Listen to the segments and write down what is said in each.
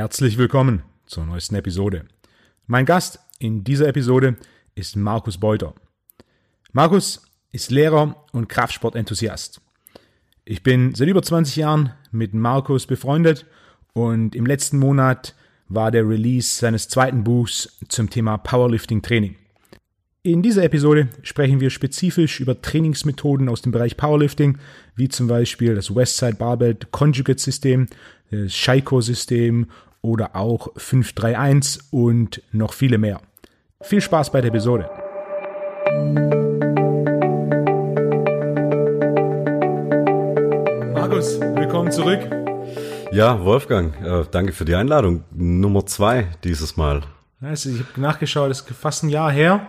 Herzlich willkommen zur neuesten Episode. Mein Gast in dieser Episode ist Markus Beuter. Markus ist Lehrer und Kraftsportenthusiast. Ich bin seit über 20 Jahren mit Markus befreundet und im letzten Monat war der Release seines zweiten Buchs zum Thema Powerlifting Training. In dieser Episode sprechen wir spezifisch über Trainingsmethoden aus dem Bereich Powerlifting, wie zum Beispiel das Westside Barbell Conjugate System, das Shaiko System oder auch 531 und noch viele mehr. Viel Spaß bei der Episode. Markus, willkommen zurück. Ja, Wolfgang, äh, danke für die Einladung. Nummer zwei dieses Mal. Also ich habe nachgeschaut, es ist fast ein Jahr her.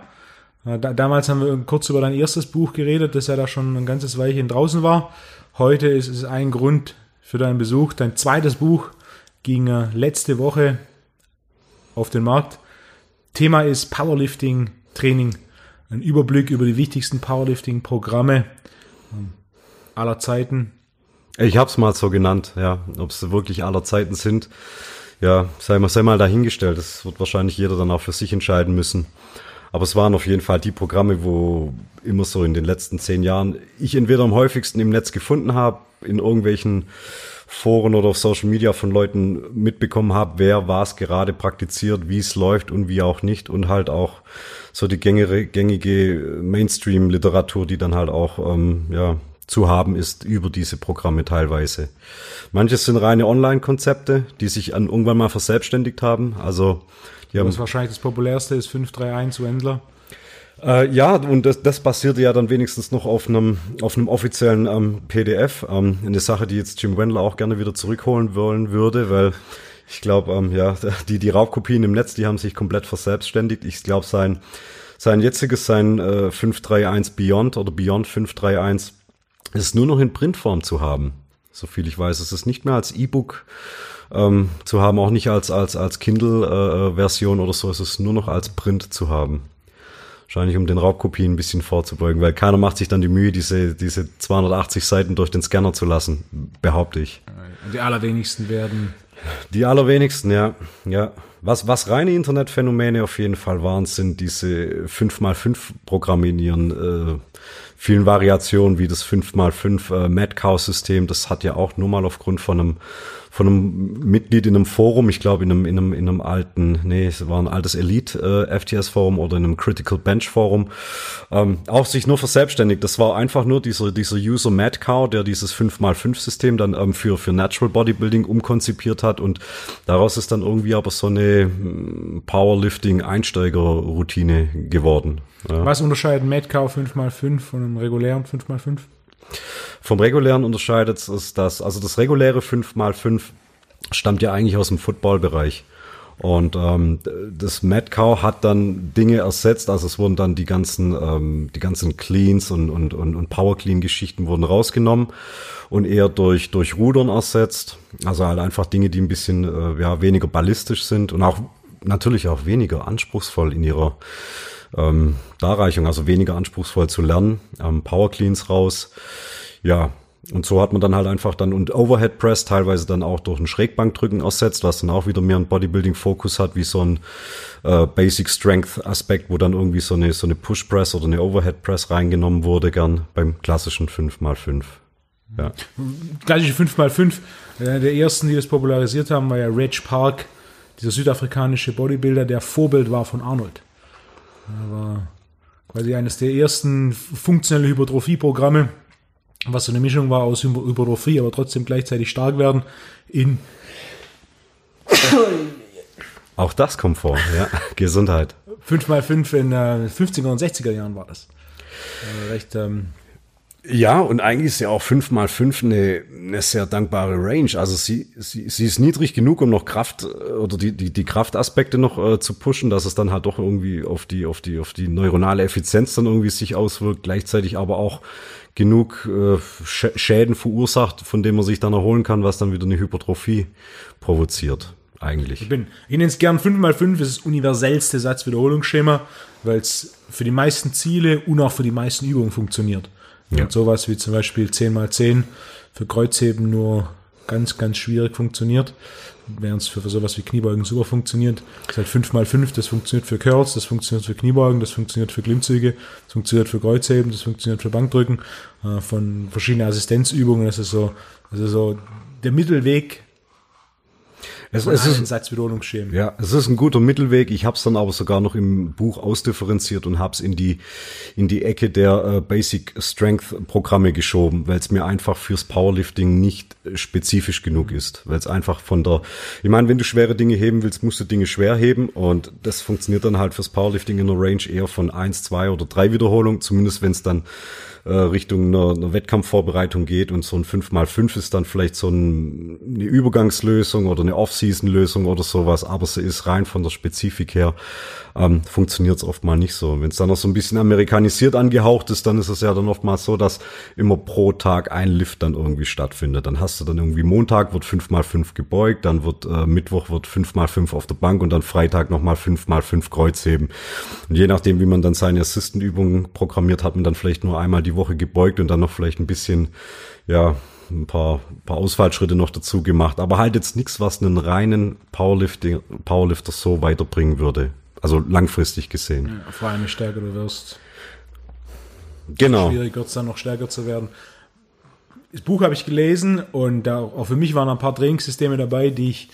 Da, damals haben wir kurz über dein erstes Buch geredet, das ja da schon ein ganzes Weilchen draußen war. Heute ist es ein Grund für deinen Besuch. Dein zweites Buch ging letzte Woche auf den Markt. Thema ist Powerlifting Training. Ein Überblick über die wichtigsten Powerlifting-Programme ähm, aller Zeiten. Ich habe es mal so genannt, ja. Ob es wirklich aller Zeiten sind, ja, sei mal, sei mal dahingestellt. Das wird wahrscheinlich jeder dann auch für sich entscheiden müssen. Aber es waren auf jeden Fall die Programme, wo immer so in den letzten zehn Jahren ich entweder am häufigsten im Netz gefunden habe, in irgendwelchen Foren oder auf Social Media von Leuten mitbekommen habe, wer was gerade praktiziert, wie es läuft und wie auch nicht und halt auch so die gängige, gängige Mainstream-Literatur, die dann halt auch ähm, ja zu haben ist über diese Programme teilweise. Manches sind reine Online-Konzepte, die sich an irgendwann mal verselbstständigt haben. Also die haben Was wahrscheinlich das populärste ist 531 Wendler. Äh, ja, und das, das basierte ja dann wenigstens noch auf einem, auf einem offiziellen ähm, PDF. Ähm, eine Sache, die jetzt Jim Wendler auch gerne wieder zurückholen wollen würde, weil ich glaube, ähm, ja, die, die Raubkopien im Netz, die haben sich komplett verselbstständigt. Ich glaube, sein, sein jetziges, sein äh, 531 Beyond oder Beyond 531 ist nur noch in Printform zu haben. So viel ich weiß. Es ist nicht mehr als E-Book ähm, zu haben, auch nicht als, als, als Kindle-Version äh, oder so. Es ist nur noch als Print zu haben. Wahrscheinlich um den Raubkopien ein bisschen vorzubeugen, weil keiner macht sich dann die Mühe, diese, diese 280 Seiten durch den Scanner zu lassen, behaupte ich. Die allerwenigsten werden. Die allerwenigsten, ja. ja. Was, was reine Internetphänomene auf jeden Fall waren, sind diese 5x5-Programme in ihren äh, vielen Variationen, wie das 5x5 äh, Madcow-System. Das hat ja auch nur mal aufgrund von einem von einem Mitglied in einem Forum, ich glaube in einem, in einem, in einem alten, nee, es war ein altes Elite äh, FTS Forum oder in einem Critical Bench Forum, ähm, auch sich nur verselbstständigt. Das war einfach nur dieser, dieser User Mad Cow, der dieses 5x5 System dann ähm, für, für Natural Bodybuilding umkonzipiert hat und daraus ist dann irgendwie aber so eine hm, Powerlifting Einsteiger-Routine geworden. Ja. Was unterscheidet Mad Cow 5x5 von einem regulären 5x5? Vom regulären unterscheidet es das, also das reguläre 5x5 stammt ja eigentlich aus dem Footballbereich. Und ähm, das Mad Cow hat dann Dinge ersetzt, also es wurden dann die ganzen, ähm, die ganzen Cleans und, und, und, und Power Clean Geschichten wurden rausgenommen und eher durch, durch Rudern ersetzt. Also halt einfach Dinge, die ein bisschen äh, ja, weniger ballistisch sind und auch natürlich auch weniger anspruchsvoll in ihrer ähm, Darreichung, also weniger anspruchsvoll zu lernen. Ähm, Power Cleans raus. Ja, und so hat man dann halt einfach dann und Overhead Press teilweise dann auch durch ein Schrägbankdrücken ersetzt, was dann auch wieder mehr einen Bodybuilding-Fokus hat, wie so ein äh, Basic Strength Aspekt, wo dann irgendwie so eine, so eine Push Press oder eine Overhead Press reingenommen wurde, gern beim klassischen 5x5. Ja. Klassische 5x5, äh, der ersten, die das popularisiert haben, war ja Reg Park, dieser südafrikanische Bodybuilder, der Vorbild war von Arnold. Er war quasi eines der ersten funktionelle Hypertrophie-Programme, was so eine Mischung war aus Hypertrophie, aber trotzdem gleichzeitig stark werden in auch das kommt vor, ja. Gesundheit. 5x5 in äh, 50er und 60er Jahren war das. Äh, recht ähm, ja, und eigentlich ist ja auch 5 mal 5 eine, eine sehr dankbare Range. Also sie, sie, sie ist niedrig genug, um noch Kraft äh, oder die, die, die Kraftaspekte noch äh, zu pushen, dass es dann halt doch irgendwie auf die, auf die, auf die neuronale Effizienz dann irgendwie sich auswirkt, gleichzeitig aber auch genug äh, Schäden verursacht, von denen man sich dann erholen kann, was dann wieder eine Hypertrophie provoziert. Eigentlich. Ich bin, ich nenne es gern 5x5, das ist das universellste Satzwiederholungsschema, weil es für die meisten Ziele und auch für die meisten Übungen funktioniert. Ja. Und sowas wie zum Beispiel 10 x 10 für Kreuzheben nur ganz, ganz schwierig funktioniert. Während es für, für sowas wie Kniebeugen super funktioniert. Das ist halt 5x5, das funktioniert für Curls, das funktioniert für Kniebeugen, das funktioniert für Klimmzüge, das funktioniert für Kreuzheben, das funktioniert für Bankdrücken, äh, von verschiedenen Assistenzübungen. Das ist so, das ist so der Mittelweg es, es ist, Satzwiederholungsschemen. Ja, es ist ein guter Mittelweg. Ich habe es dann aber sogar noch im Buch ausdifferenziert und habe es in die in die Ecke der äh, Basic Strength Programme geschoben, weil es mir einfach fürs Powerlifting nicht äh, spezifisch genug ist, weil es einfach von der Ich meine, wenn du schwere Dinge heben willst, musst du Dinge schwer heben und das funktioniert dann halt fürs Powerlifting in der Range eher von eins, zwei oder drei Wiederholungen, zumindest wenn es dann äh, Richtung einer, einer Wettkampfvorbereitung geht und so ein 5x5 ist dann vielleicht so ein, eine Übergangslösung oder eine Off-Season-Lösung oder sowas, aber sie ist rein von der Spezifik her, ähm, funktioniert es oft mal nicht so. Wenn es dann noch so ein bisschen amerikanisiert angehaucht ist, dann ist es ja dann oftmals so, dass immer pro Tag ein Lift dann irgendwie stattfindet. Dann hast du dann irgendwie Montag wird 5x5 gebeugt, dann wird äh, Mittwoch wird 5x5 auf der Bank und dann Freitag nochmal 5x5 Kreuzheben. Und je nachdem, wie man dann seine Assistant-Übungen programmiert, hat man dann vielleicht nur einmal die die Woche gebeugt und dann noch vielleicht ein bisschen, ja, ein paar, paar Ausfallschritte noch dazu gemacht. Aber halt jetzt nichts, was einen reinen Powerlifting, Powerlifter so weiterbringen würde. Also langfristig gesehen. Ja, vor allem je stärker du wirst. Genau. Schwierig wird es dann noch stärker zu werden. Das Buch habe ich gelesen und da, auch für mich waren ein paar Trainingssysteme dabei, die ich,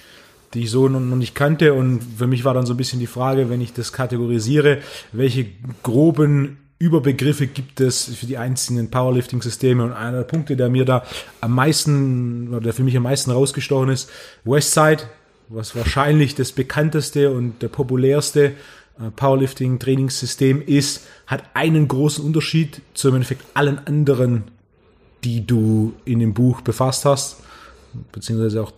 die ich so noch nicht kannte. Und für mich war dann so ein bisschen die Frage, wenn ich das kategorisiere, welche groben Überbegriffe gibt es für die einzelnen Powerlifting-Systeme und einer der Punkte, der mir da am meisten oder der für mich am meisten rausgestochen ist, Westside, was wahrscheinlich das bekannteste und der populärste äh, Powerlifting-Trainingssystem ist, hat einen großen Unterschied zu im Endeffekt allen anderen, die du in dem Buch befasst hast, beziehungsweise auch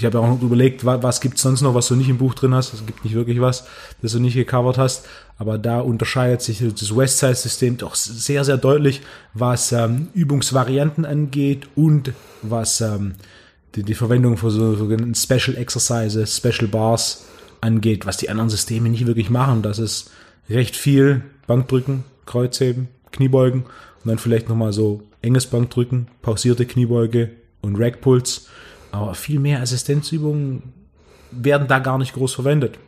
ich habe auch überlegt, was, was gibt es sonst noch, was du nicht im Buch drin hast. Es gibt nicht wirklich was, das du nicht gecovert hast. Aber da unterscheidet sich das Westside-System doch sehr, sehr deutlich, was ähm, Übungsvarianten angeht und was ähm, die, die Verwendung von so sogenannten Special Exercises, Special Bars angeht, was die anderen Systeme nicht wirklich machen. Das ist recht viel Bankdrücken, Kreuzheben, Kniebeugen und dann vielleicht nochmal so enges Bankdrücken, pausierte Kniebeuge und Rackpulls. Aber viel mehr Assistenzübungen werden da gar nicht groß verwendet.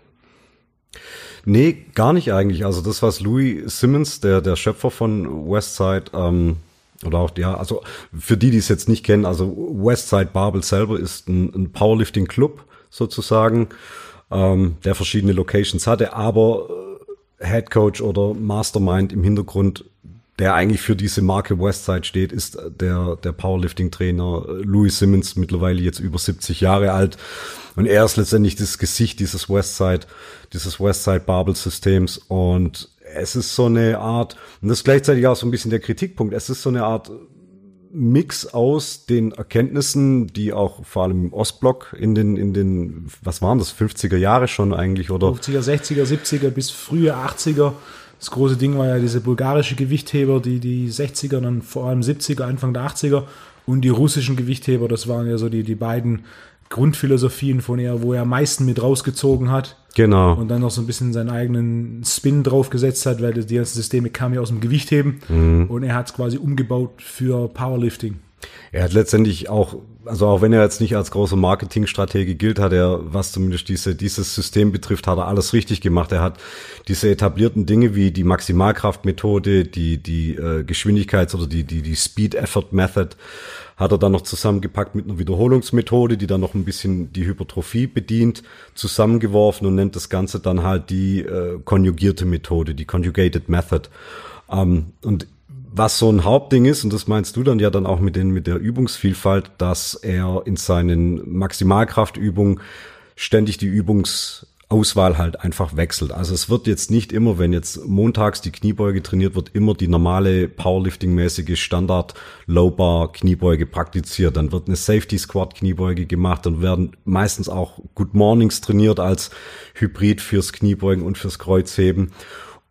Nee, gar nicht eigentlich. Also das, was Louis Simmons, der, der Schöpfer von Westside, ähm, oder auch, ja, also für die, die es jetzt nicht kennen, also Westside Barbel selber ist ein, ein Powerlifting-Club sozusagen, ähm, der verschiedene Locations hatte, aber äh, Head Coach oder Mastermind im Hintergrund der eigentlich für diese Marke Westside steht, ist der, der Powerlifting-Trainer Louis Simmons, mittlerweile jetzt über 70 Jahre alt. Und er ist letztendlich das Gesicht dieses Westside, dieses Westside Barbel-Systems. Und es ist so eine Art, und das ist gleichzeitig auch so ein bisschen der Kritikpunkt, es ist so eine Art Mix aus den Erkenntnissen, die auch vor allem im Ostblock in den, in den, was waren das, 50er Jahre schon eigentlich, oder? 50er, 60er, 70er bis frühe 80er das große Ding war ja diese bulgarische Gewichtheber, die die 60er, dann vor allem 70er, Anfang der 80er und die russischen Gewichtheber, das waren ja so die, die beiden Grundphilosophien von er, wo er am meisten mit rausgezogen hat. Genau. Und dann noch so ein bisschen seinen eigenen Spin draufgesetzt hat, weil die ganzen Systeme kamen ja aus dem Gewichtheben mhm. und er hat es quasi umgebaut für Powerlifting. Er hat letztendlich auch, also auch wenn er jetzt nicht als großer Marketingstratege gilt, hat er, was zumindest diese, dieses System betrifft, hat er alles richtig gemacht. Er hat diese etablierten Dinge wie die Maximalkraftmethode, die, die äh, Geschwindigkeits- oder die, die, die Speed Effort Method, hat er dann noch zusammengepackt mit einer Wiederholungsmethode, die dann noch ein bisschen die Hypertrophie bedient, zusammengeworfen und nennt das Ganze dann halt die äh, konjugierte Methode, die Conjugated Method. Ähm, und was so ein Hauptding ist, und das meinst du dann ja dann auch mit, den, mit der Übungsvielfalt, dass er in seinen Maximalkraftübungen ständig die Übungsauswahl halt einfach wechselt. Also es wird jetzt nicht immer, wenn jetzt montags die Kniebeuge trainiert wird, immer die normale Powerlifting-mäßige Standard Low Bar Kniebeuge praktiziert. Dann wird eine Safety Squat Kniebeuge gemacht. Dann werden meistens auch Good Mornings trainiert als Hybrid fürs Kniebeugen und fürs Kreuzheben.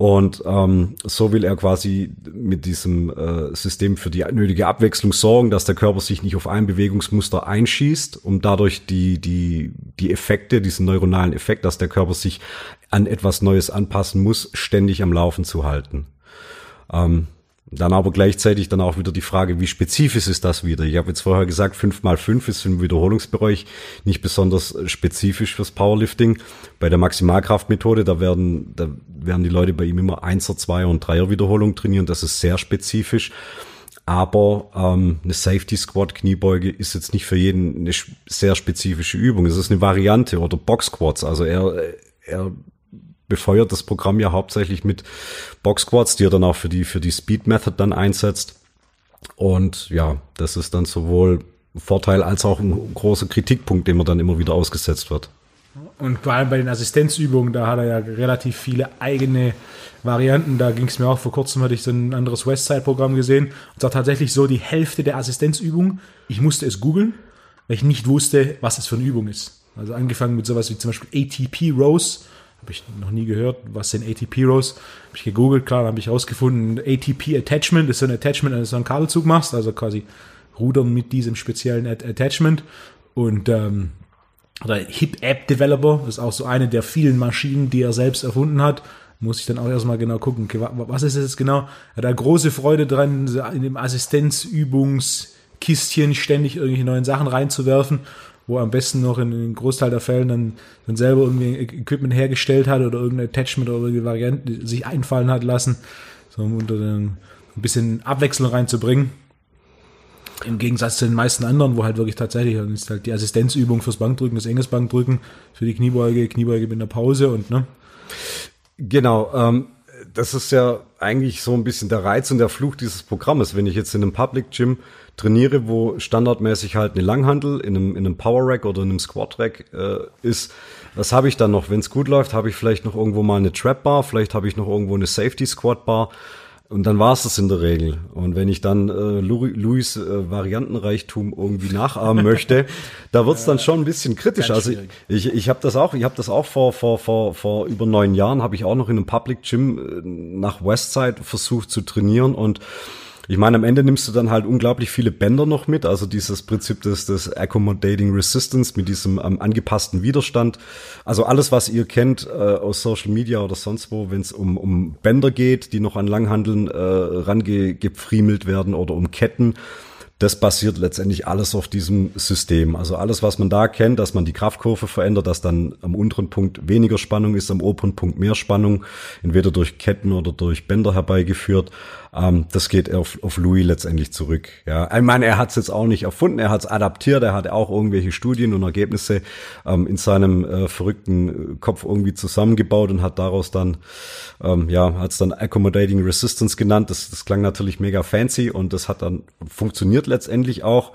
Und ähm, so will er quasi mit diesem äh, System für die nötige Abwechslung sorgen, dass der Körper sich nicht auf ein Bewegungsmuster einschießt, um dadurch die, die, die Effekte, diesen neuronalen Effekt, dass der Körper sich an etwas Neues anpassen muss, ständig am Laufen zu halten. Ähm, Dann aber gleichzeitig dann auch wieder die Frage, wie spezifisch ist das wieder? Ich habe jetzt vorher gesagt, fünf mal fünf ist im Wiederholungsbereich nicht besonders spezifisch fürs Powerlifting. Bei der Maximalkraftmethode, da werden, da werden die Leute bei ihm immer Einser, Zweier und Dreier Wiederholung trainieren. Das ist sehr spezifisch. Aber ähm, eine Safety Squat Kniebeuge ist jetzt nicht für jeden eine sehr spezifische Übung. Es ist eine Variante oder Box Squats. Also er, er befeuert das Programm ja hauptsächlich mit Box Squats, die er dann auch für die, für die Speed Method dann einsetzt. Und ja, das ist dann sowohl Vorteil als auch ein großer Kritikpunkt, dem er dann immer wieder ausgesetzt wird. Und vor allem bei den Assistenzübungen, da hat er ja relativ viele eigene Varianten. Da ging es mir auch vor kurzem, hatte ich so ein anderes Westside-Programm gesehen. Und zwar tatsächlich so die Hälfte der Assistenzübungen. Ich musste es googeln, weil ich nicht wusste, was es für eine Übung ist. Also angefangen mit sowas wie zum Beispiel ATP Rows. Habe ich noch nie gehört, was sind ATP Rows. Habe ich gegoogelt, klar, habe ich herausgefunden, ATP Attachment ist so ein Attachment, wenn du so einen Kabelzug machst, also quasi Rudern mit diesem speziellen Attachment. Und ähm, oder Hip App Developer, ist auch so eine der vielen Maschinen, die er selbst erfunden hat. Muss ich dann auch erstmal genau gucken, okay, was ist das jetzt genau? Er hat da große Freude dran, in dem Assistenzübungskistchen ständig irgendwelche neuen Sachen reinzuwerfen, wo er am besten noch in einem Großteil der Fällen dann, dann selber irgendwie Equipment hergestellt hat oder irgendein Attachment oder irgendeine Variante sich einfallen hat lassen, so um unter ein bisschen Abwechslung reinzubringen. Im Gegensatz zu den meisten anderen, wo halt wirklich tatsächlich, dann ist halt die Assistenzübung fürs Bankdrücken, das enges Bankdrücken, für die Kniebeuge, Kniebeuge mit einer Pause und ne. Genau, ähm, das ist ja eigentlich so ein bisschen der Reiz und der Fluch dieses Programmes. Wenn ich jetzt in einem Public Gym trainiere, wo standardmäßig halt eine Langhandel in einem, in einem Power Rack oder in einem Squat Rack äh, ist, was habe ich dann noch? Wenn es gut läuft, habe ich vielleicht noch irgendwo mal eine Trap Bar, vielleicht habe ich noch irgendwo eine Safety Squat Bar und dann war es das in der Regel. Und wenn ich dann äh, Louis äh, Variantenreichtum irgendwie nachahmen möchte, da wird's dann schon ein bisschen kritisch. Also ich, ich habe das auch, ich habe das auch vor, vor, vor, vor über neun Jahren, habe ich auch noch in einem Public Gym äh, nach Westside versucht zu trainieren und ich meine, am Ende nimmst du dann halt unglaublich viele Bänder noch mit, also dieses Prinzip des, des Accommodating Resistance mit diesem ähm, angepassten Widerstand. Also alles, was ihr kennt äh, aus Social Media oder sonst wo, wenn es um, um Bänder geht, die noch an Langhandeln äh, rangepfriemelt werden oder um Ketten das basiert letztendlich alles auf diesem System. Also alles, was man da kennt, dass man die Kraftkurve verändert, dass dann am unteren Punkt weniger Spannung ist, am oberen Punkt mehr Spannung, entweder durch Ketten oder durch Bänder herbeigeführt. Ähm, das geht auf, auf Louis letztendlich zurück. Ja, ich meine, er hat es jetzt auch nicht erfunden, er hat es adaptiert, er hat auch irgendwelche Studien und Ergebnisse ähm, in seinem äh, verrückten Kopf irgendwie zusammengebaut und hat daraus dann, ähm, ja, hat es dann Accommodating Resistance genannt. Das, das klang natürlich mega fancy und das hat dann funktioniert letztendlich auch.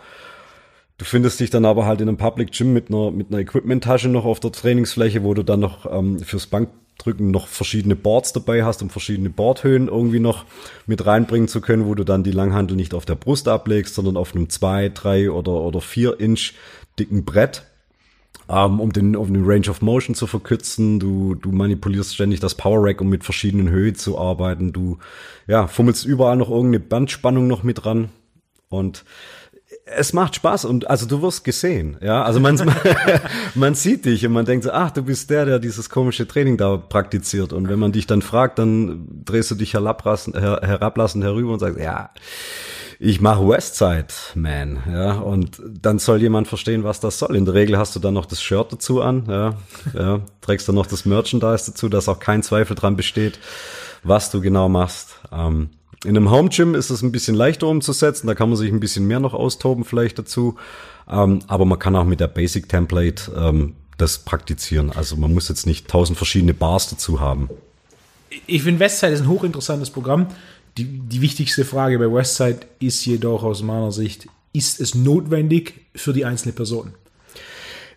Du findest dich dann aber halt in einem Public Gym mit einer, mit einer Equipment-Tasche noch auf der Trainingsfläche, wo du dann noch ähm, fürs Bank drücken noch verschiedene Boards dabei hast, um verschiedene Boardhöhen irgendwie noch mit reinbringen zu können, wo du dann die Langhandel nicht auf der Brust ablegst, sondern auf einem zwei, drei oder, oder vier Inch dicken Brett, ähm, um den, um den Range of Motion zu verkürzen. Du, du manipulierst ständig das Power Rack, um mit verschiedenen Höhen zu arbeiten. Du, ja, fummelst überall noch irgendeine Bandspannung noch mit dran. Und es macht Spaß und also du wirst gesehen, ja. Also man, man sieht dich und man denkt so, ach, du bist der, der dieses komische Training da praktiziert. Und wenn man dich dann fragt, dann drehst du dich herablassend, her, herablassend herüber und sagst, ja, ich mache Westside, man, ja. Und dann soll jemand verstehen, was das soll. In der Regel hast du dann noch das Shirt dazu an, ja, ja. Trägst dann noch das Merchandise dazu, dass auch kein Zweifel dran besteht, was du genau machst. Ähm, in einem Home Gym ist es ein bisschen leichter umzusetzen, da kann man sich ein bisschen mehr noch austoben vielleicht dazu. Ähm, aber man kann auch mit der Basic Template ähm, das praktizieren. Also man muss jetzt nicht tausend verschiedene Bars dazu haben. Ich finde Westside ist ein hochinteressantes Programm. Die, die wichtigste Frage bei Westside ist jedoch aus meiner Sicht, ist es notwendig für die einzelne Person?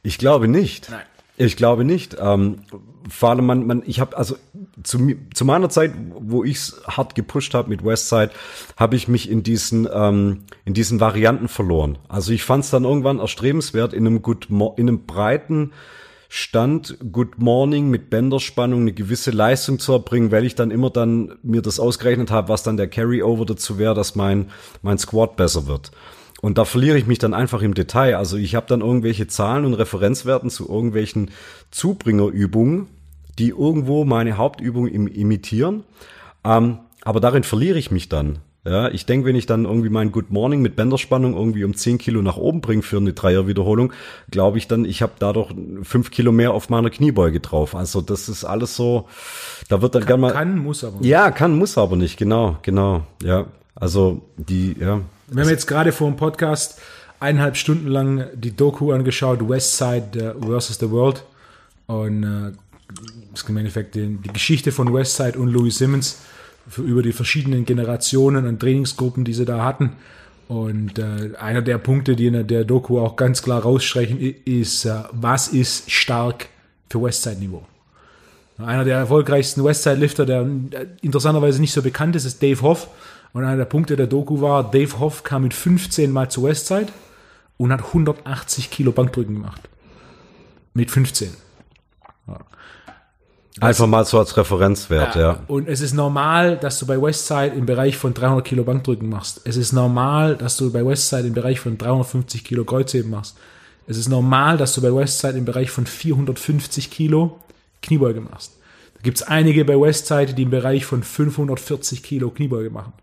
Ich glaube nicht. Nein. Ich glaube nicht. Ähm, vor allem, man, man, ich habe also zu, zu meiner Zeit, wo ich's hart gepusht habe mit Westside, habe ich mich in diesen ähm, in diesen Varianten verloren. Also ich fand es dann irgendwann erstrebenswert, in einem gut in einem breiten Stand Good Morning mit Bänderspannung eine gewisse Leistung zu erbringen, weil ich dann immer dann mir das ausgerechnet habe, was dann der Carryover dazu wäre, dass mein mein Squad besser wird. Und da verliere ich mich dann einfach im Detail. Also ich habe dann irgendwelche Zahlen und Referenzwerten zu irgendwelchen Zubringerübungen, die irgendwo meine Hauptübung im, imitieren. Ähm, aber darin verliere ich mich dann. Ja, ich denke, wenn ich dann irgendwie mein Good Morning mit Bänderspannung irgendwie um 10 Kilo nach oben bringe für eine Dreierwiederholung, glaube ich dann, ich habe dadurch fünf Kilo mehr auf meiner Kniebeuge drauf. Also das ist alles so, da wird dann gerne mal. Kann, muss aber. Ja, kann, muss aber nicht, genau, genau, ja. Also die, ja. Wir haben jetzt gerade vor dem Podcast eineinhalb Stunden lang die Doku angeschaut, West Side uh, versus the World. Und äh, ist im Endeffekt die, die Geschichte von West Side und Louis Simmons über die verschiedenen Generationen und Trainingsgruppen, die sie da hatten. Und äh, einer der Punkte, die in der Doku auch ganz klar rausstreichen, ist, äh, was ist stark für Westside-Niveau? Einer der erfolgreichsten Westside-Lifter, der äh, interessanterweise nicht so bekannt ist, ist Dave Hoff. Und einer der Punkte der Doku war, Dave Hoff kam mit 15 Mal zu Westside und hat 180 Kilo Bankdrücken gemacht. Mit 15. Einfach mal so als Referenzwert, ja. ja. Und es ist normal, dass du bei Westside im Bereich von 300 Kilo Bankdrücken machst. Es ist normal, dass du bei Westside im Bereich von 350 Kilo Kreuzheben machst. Es ist normal, dass du bei Westside im Bereich von 450 Kilo Kniebeuge machst. Da gibt es einige bei Westside, die im Bereich von 540 Kilo Kniebeuge machen.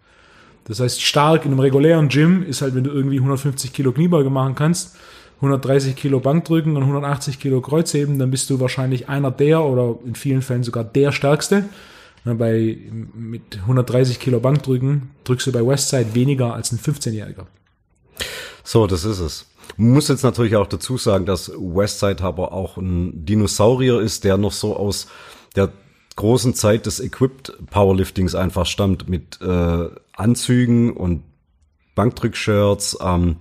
Das heißt, stark in einem regulären Gym ist halt, wenn du irgendwie 150 Kilo Kniebeuge machen kannst 130 Kilo Bankdrücken und 180 Kilo Kreuzheben, dann bist du wahrscheinlich einer der oder in vielen Fällen sogar der Stärkste. Bei, mit 130 Kilo Bankdrücken drückst du bei Westside weniger als ein 15-Jähriger. So, das ist es. Muss jetzt natürlich auch dazu sagen, dass Westside aber auch ein Dinosaurier ist, der noch so aus der großen Zeit des Equipped Powerliftings einfach stammt mit äh, Anzügen und Bankdrückshirts, ähm,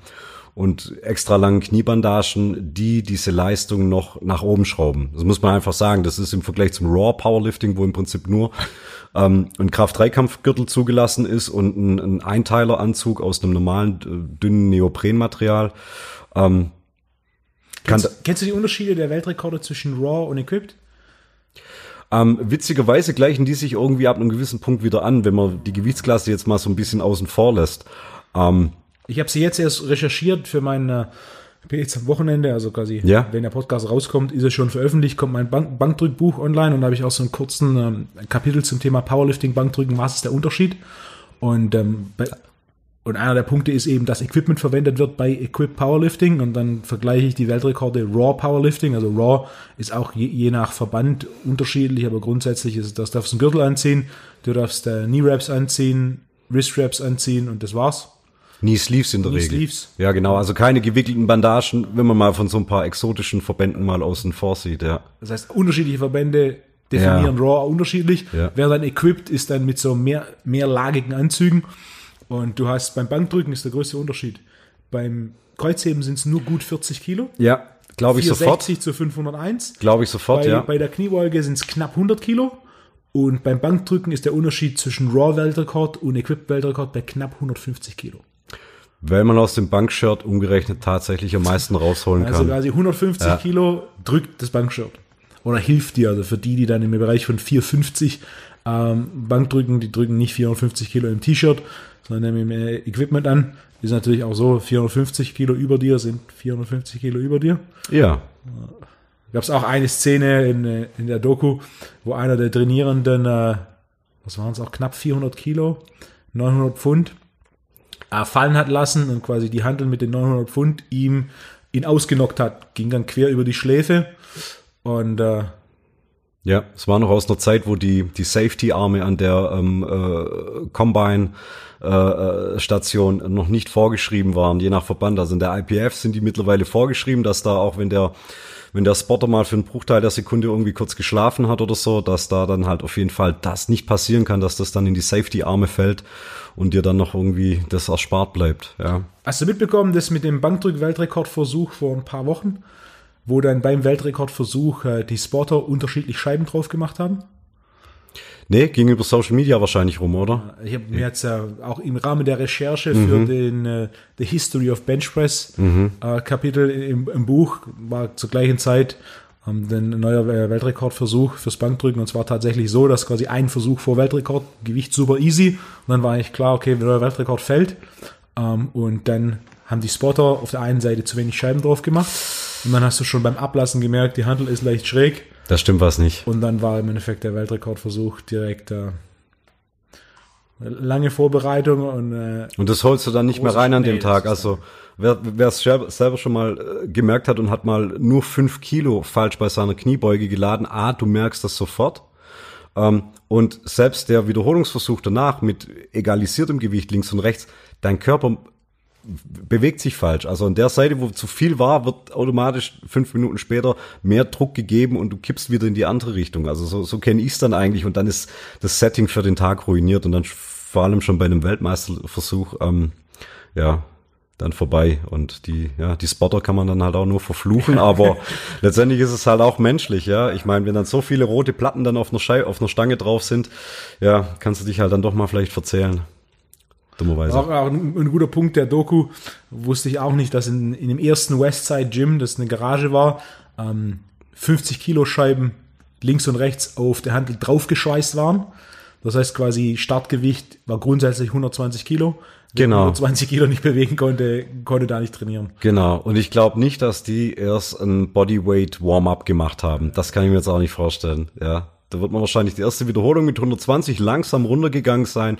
und extra langen Kniebandagen, die diese Leistung noch nach oben schrauben. Das muss man einfach sagen. Das ist im Vergleich zum Raw Powerlifting, wo im Prinzip nur ähm, ein Kraft-3-Kampfgürtel zugelassen ist und ein, ein Einteileranzug aus einem normalen äh, dünnen Neoprenmaterial. Ähm, kennst, kennst du die Unterschiede der Weltrekorde zwischen Raw und Equipped? Ähm, witzigerweise gleichen die sich irgendwie ab einem gewissen Punkt wieder an, wenn man die Gewichtsklasse jetzt mal so ein bisschen außen vor lässt. Ähm, ich habe sie jetzt erst recherchiert für mein äh, bin jetzt am Wochenende, also quasi, ja. wenn der Podcast rauskommt, ist es schon veröffentlicht, kommt mein Bank Bankdrückbuch online und da habe ich auch so einen kurzen ähm, Kapitel zum Thema Powerlifting, Bankdrücken, was ist der Unterschied? Und, ähm, bei, und einer der Punkte ist eben, dass Equipment verwendet wird bei Equip Powerlifting und dann vergleiche ich die Weltrekorde Raw Powerlifting, also Raw ist auch je, je nach Verband unterschiedlich, aber grundsätzlich ist es, das darfst du einen Gürtel anziehen, du darfst äh, Knee Wraps anziehen, Wrist Wraps anziehen und das war's. Nie Sleeves in der Nie Regel. Sleeves. Ja, genau. Also keine gewickelten Bandagen, wenn man mal von so ein paar exotischen Verbänden mal außen vor sieht, ja. Das heißt, unterschiedliche Verbände definieren Ja. Raw unterschiedlich. Ja. Wer dann equipped ist dann mit so mehr, mehrlagigen Anzügen. Und du hast beim Bankdrücken ist der größte Unterschied. Beim Kreuzheben sind es nur gut 40 Kilo. Ja, glaube ich sofort. 460 zu 501. Glaube ich sofort, Bei, ja. bei der Kniebeuge sind es knapp 100 Kilo. Und beim Bankdrücken ist der Unterschied zwischen Raw-Weltrekord und Equipped-Weltrekord bei knapp 150 Kilo. Weil man aus dem Bankshirt umgerechnet tatsächlich am meisten rausholen Also kann. quasi 150 Ja. Kilo drückt das Bankshirt. Oder hilft dir, also für die, die dann im Bereich von 450 ähm, Bank drücken, die drücken nicht 450 Kilo im T-Shirt, sondern nehmen im äh, Equipment an. Ist natürlich auch so, 450 Kilo über dir sind 450 Kilo über dir. Ja. Gab es auch eine Szene in, äh, in der Doku, wo einer der Trainierenden, äh, was waren es auch, knapp 400 Kilo, 900 Pfund, fallen hat lassen und quasi die Handel mit den 900 Pfund ihm ihn ausgenockt hat. Ging dann quer über die Schläfe und äh, Ja, es war noch aus einer Zeit, wo die, die Safety-Arme an der ähm, äh, Combine-Station noch nicht vorgeschrieben waren, je nach Verband. Also in der IPF sind die mittlerweile vorgeschrieben, dass da auch, wenn der wenn der Spotter mal für einen Bruchteil der Sekunde irgendwie kurz geschlafen hat oder so, dass da dann halt auf jeden Fall das nicht passieren kann, dass das dann in die Safety-Arme fällt und dir dann noch irgendwie das erspart bleibt. Ja. Hast du mitbekommen, dass mit dem Bankdrück-Weltrekordversuch vor ein paar Wochen, wo dann beim Weltrekordversuch äh, die Spotter unterschiedlich Scheiben drauf gemacht haben? Nee, ging über Social Media wahrscheinlich rum, oder? Ich habe mir jetzt äh, auch im Rahmen der Recherche für den äh, The History of Bench Press äh, Kapitel im, im Buch war zur gleichen Zeit ähm, ein neuer äh, Weltrekordversuch fürs Bankdrücken. Und zwar tatsächlich so, dass quasi ein Versuch vor Weltrekord, Gewicht super easy. Und dann war eigentlich klar, okay, der Weltrekord fällt ähm, und dann haben die Spotter auf der einen Seite zu wenig Scheiben drauf gemacht. Und dann hast du schon beim Ablassen gemerkt, die Handel ist leicht schräg Da stimmt was nicht. und dann war im Endeffekt der Weltrekordversuch direkt äh, lange Vorbereitung und äh, Und das holst du dann nicht mehr rein an dem Tag. das Also wer wer es selber schon mal äh, gemerkt hat und hat mal nur fünf Kilo falsch bei seiner Kniebeuge geladen, a, du merkst das sofort. Ähm, und selbst der Wiederholungsversuch danach mit egalisiertem Gewicht links und rechts, dein Körper bewegt sich falsch. Also an der Seite, wo zu viel war, wird automatisch fünf Minuten später mehr Druck gegeben und du kippst wieder in die andere Richtung. Also so, so kenne ich es dann eigentlich und dann ist das Setting für den Tag ruiniert und dann vor allem schon bei einem Weltmeisterversuch, ähm, ja, dann vorbei. Und die, ja, die Spotter kann man dann halt auch nur verfluchen, aber letztendlich ist es halt auch menschlich, ja. Ich meine, wenn dann so viele rote Platten dann auf einer Schei auf einer Stange drauf sind, ja, kannst du dich halt dann doch mal vielleicht verzählen. Dummerweise. Auch, auch ein, ein guter Punkt der Doku, wusste ich auch nicht, dass in, in dem ersten Westside Gym, das eine Garage war, ähm, 50 Kilo Scheiben links und rechts auf der Handel draufgeschweißt waren. Das heißt quasi Startgewicht war grundsätzlich 120 Kilo. Wer Genau. 120 Kilo nicht bewegen konnte, konnte da nicht trainieren. Genau. Und ich glaube nicht, dass die erst ein Bodyweight Warm-up gemacht haben. Das kann ich mir jetzt auch nicht vorstellen. Ja. Da wird man wahrscheinlich die erste Wiederholung mit 120 langsam runtergegangen sein.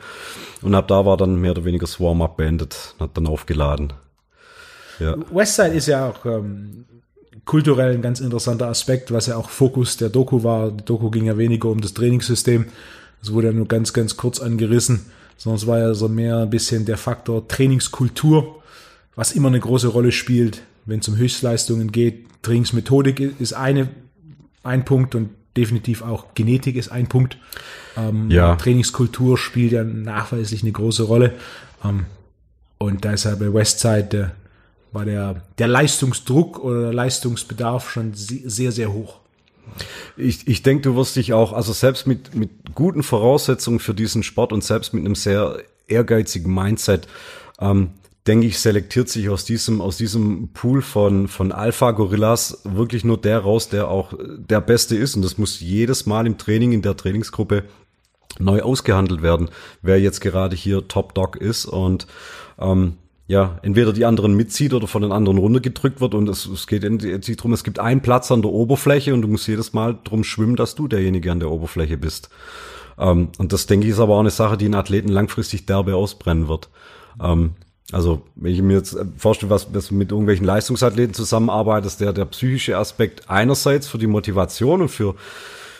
Und ab da war dann mehr oder weniger das Warm-up beendet. Hat dann aufgeladen. Ja. Westside ist ja auch ähm, kulturell ein ganz interessanter Aspekt, was ja auch Fokus der Doku war. Die Doku ging ja weniger um das Trainingssystem. Das wurde ja nur ganz, ganz kurz angerissen. Sondern es war ja so mehr ein bisschen der Faktor Trainingskultur, was immer eine große Rolle spielt, wenn es um Höchstleistungen geht. Trainingsmethodik ist eine, ein Punkt und definitiv auch Genetik ist ein Punkt. Ähm, Ja. Trainingskultur spielt ja nachweislich eine große Rolle. Ähm, und da ist ja bei Westside äh, war der, der Leistungsdruck oder der Leistungsbedarf schon se- sehr, sehr hoch. Ich, ich denke, du wirst dich auch, also selbst mit, mit guten Voraussetzungen für diesen Sport und selbst mit einem sehr ehrgeizigen Mindset, ähm, denke ich, selektiert sich aus diesem, aus diesem Pool von, von Alpha-Gorillas wirklich nur der raus, der auch der Beste ist. Und das muss jedes Mal im Training, in der Trainingsgruppe neu ausgehandelt werden, wer jetzt gerade hier Top Dog ist und ähm, ja, entweder die anderen mitzieht oder von den anderen runtergedrückt wird und es, es geht jetzt drum, es gibt einen Platz an der Oberfläche und du musst jedes Mal drum schwimmen, dass du derjenige an der Oberfläche bist. Ähm, und das denke ich ist aber auch eine Sache, die einen Athleten langfristig derbe ausbrennen wird. Ähm, also, wenn ich mir jetzt vorstelle, was, was mit irgendwelchen Leistungsathleten zusammenarbeitest, der, der psychische Aspekt einerseits für die Motivation und für,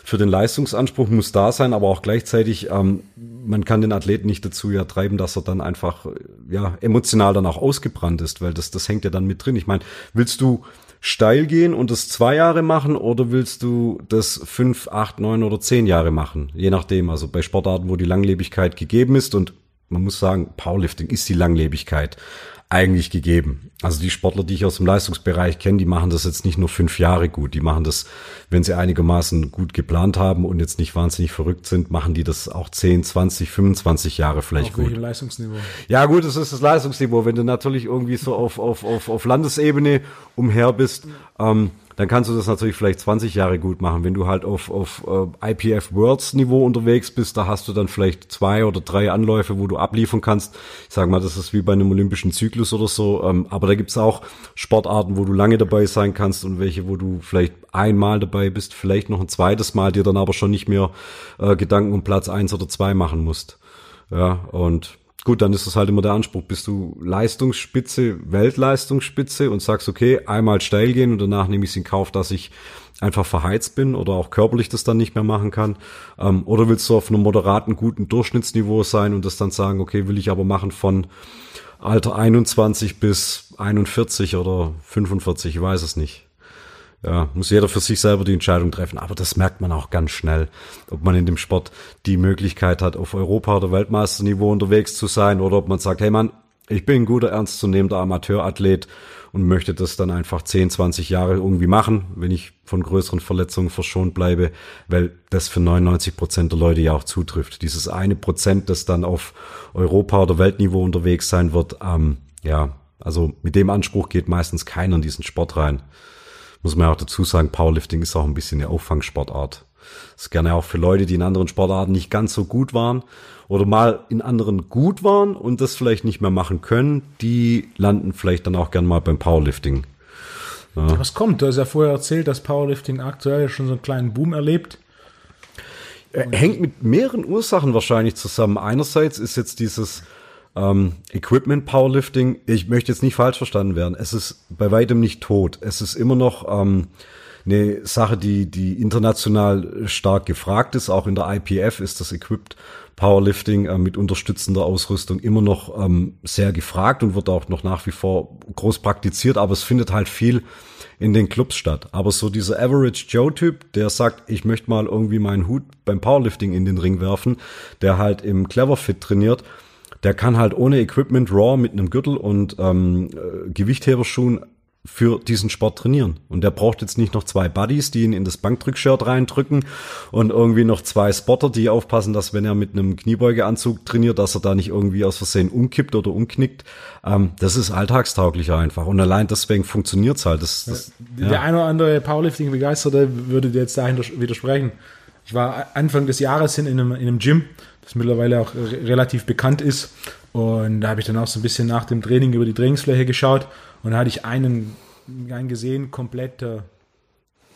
für den Leistungsanspruch muss da sein, aber auch gleichzeitig, ähm, man kann den Athleten nicht dazu ja treiben, dass er dann einfach, äh, ja, emotional dann auch ausgebrannt ist, weil das, das hängt ja dann mit drin. Ich meine, willst du steil gehen und das zwei Jahre machen oder willst du das fünf, acht, neun oder zehn Jahre machen? Je nachdem, also bei Sportarten, wo die Langlebigkeit gegeben ist und man muss sagen, Powerlifting ist die Langlebigkeit eigentlich gegeben. Also die Sportler, die ich aus dem Leistungsbereich kenne, die machen das jetzt nicht nur fünf Jahre gut. Die machen das, wenn sie einigermaßen gut geplant haben und jetzt nicht wahnsinnig verrückt sind, machen die das auch 10, 20, 25 Jahre vielleicht Auf gut. Leistungsniveau? Ja, gut, das ist das Leistungsniveau. Wenn du natürlich irgendwie so auf, auf, auf, auf Landesebene umher bist, ähm, dann kannst du das natürlich vielleicht 20 Jahre gut machen. Wenn du halt auf, auf äh, IPF Worlds Niveau unterwegs bist, da hast du dann vielleicht zwei oder drei Anläufe, wo du abliefern kannst. Ich sag mal, das ist wie bei einem olympischen Zyklus oder so. Ähm, aber da gibt's auch Sportarten, wo du lange dabei sein kannst und welche, wo du vielleicht einmal dabei bist, vielleicht noch ein zweites Mal, dir dann aber schon nicht mehr äh, Gedanken um Platz eins oder zwei machen musst. Ja, und gut, dann ist es halt immer der Anspruch, bist du Leistungsspitze, Weltleistungsspitze und sagst, okay, einmal steil gehen und danach nehme ich es in Kauf, dass ich einfach verheizt bin oder auch körperlich das dann nicht mehr machen kann. Ähm, oder willst du auf einem moderaten, guten Durchschnittsniveau sein und das dann sagen, okay, will ich aber machen von Alter 21 bis 41 oder 45, ich weiß es nicht. Ja, muss jeder für sich selber die Entscheidung treffen. Aber das merkt man auch ganz schnell, ob man in dem Sport die Möglichkeit hat, auf Europa- oder Weltmeisterniveau unterwegs zu sein oder ob man sagt, hey Mann, ich bin ein guter, ernstzunehmender Amateurathlet und möchte das dann einfach 10, 20 Jahre irgendwie machen, wenn ich von größeren Verletzungen verschont bleibe, weil das für 99 Prozent der Leute ja auch zutrifft. Dieses eine Prozent, das dann auf Europa- oder Weltniveau unterwegs sein wird, ähm, ja, also mit dem Anspruch geht meistens keiner in diesen Sport rein muss man ja auch dazu sagen, Powerlifting ist auch ein bisschen eine Auffangsportart. Das ist gerne auch für Leute, die in anderen Sportarten nicht ganz so gut waren oder mal in anderen gut waren und das vielleicht nicht mehr machen können, die landen vielleicht dann auch gern mal beim Powerlifting. Was kommt? Du hast ja vorher erzählt, dass Powerlifting aktuell schon so einen kleinen Boom erlebt. Äh, hängt mit mehreren Ursachen wahrscheinlich zusammen. Einerseits ist jetzt dieses ähm, Equipment Powerlifting, ich möchte jetzt nicht falsch verstanden werden, es ist bei weitem nicht tot. Es ist immer noch ähm, eine Sache, die, die international stark gefragt ist. Auch in der IPF ist das Equipped Powerlifting äh, mit unterstützender Ausrüstung immer noch ähm, sehr gefragt und wird auch noch nach wie vor groß praktiziert, aber es findet halt viel in den Clubs statt. Aber so dieser Average Joe-Typ, der sagt, ich möchte mal irgendwie meinen Hut beim Powerlifting in den Ring werfen, der halt im Cleverfit trainiert, der kann halt ohne Equipment Raw mit einem Gürtel und ähm, äh, Gewichtheberschuhen für diesen Sport trainieren. Und der braucht jetzt nicht noch zwei Buddies, die ihn in das Bankdrückshirt reindrücken und irgendwie noch zwei Spotter, die aufpassen, dass wenn er mit einem Kniebeugeanzug trainiert, dass er da nicht irgendwie aus Versehen umkippt oder umknickt. Ähm, das ist alltagstauglicher einfach. Und allein deswegen funktioniert's halt. Das, das, ja. Der eine oder andere Powerlifting-Begeisterte würde dir jetzt dahinter widersprechen. Ich war Anfang des Jahres in einem, in einem Gym das mittlerweile auch relativ bekannt ist. Und da habe ich dann auch so ein bisschen nach dem Training über die Trainingsfläche geschaut und da hatte ich einen, einen gesehen, komplett äh,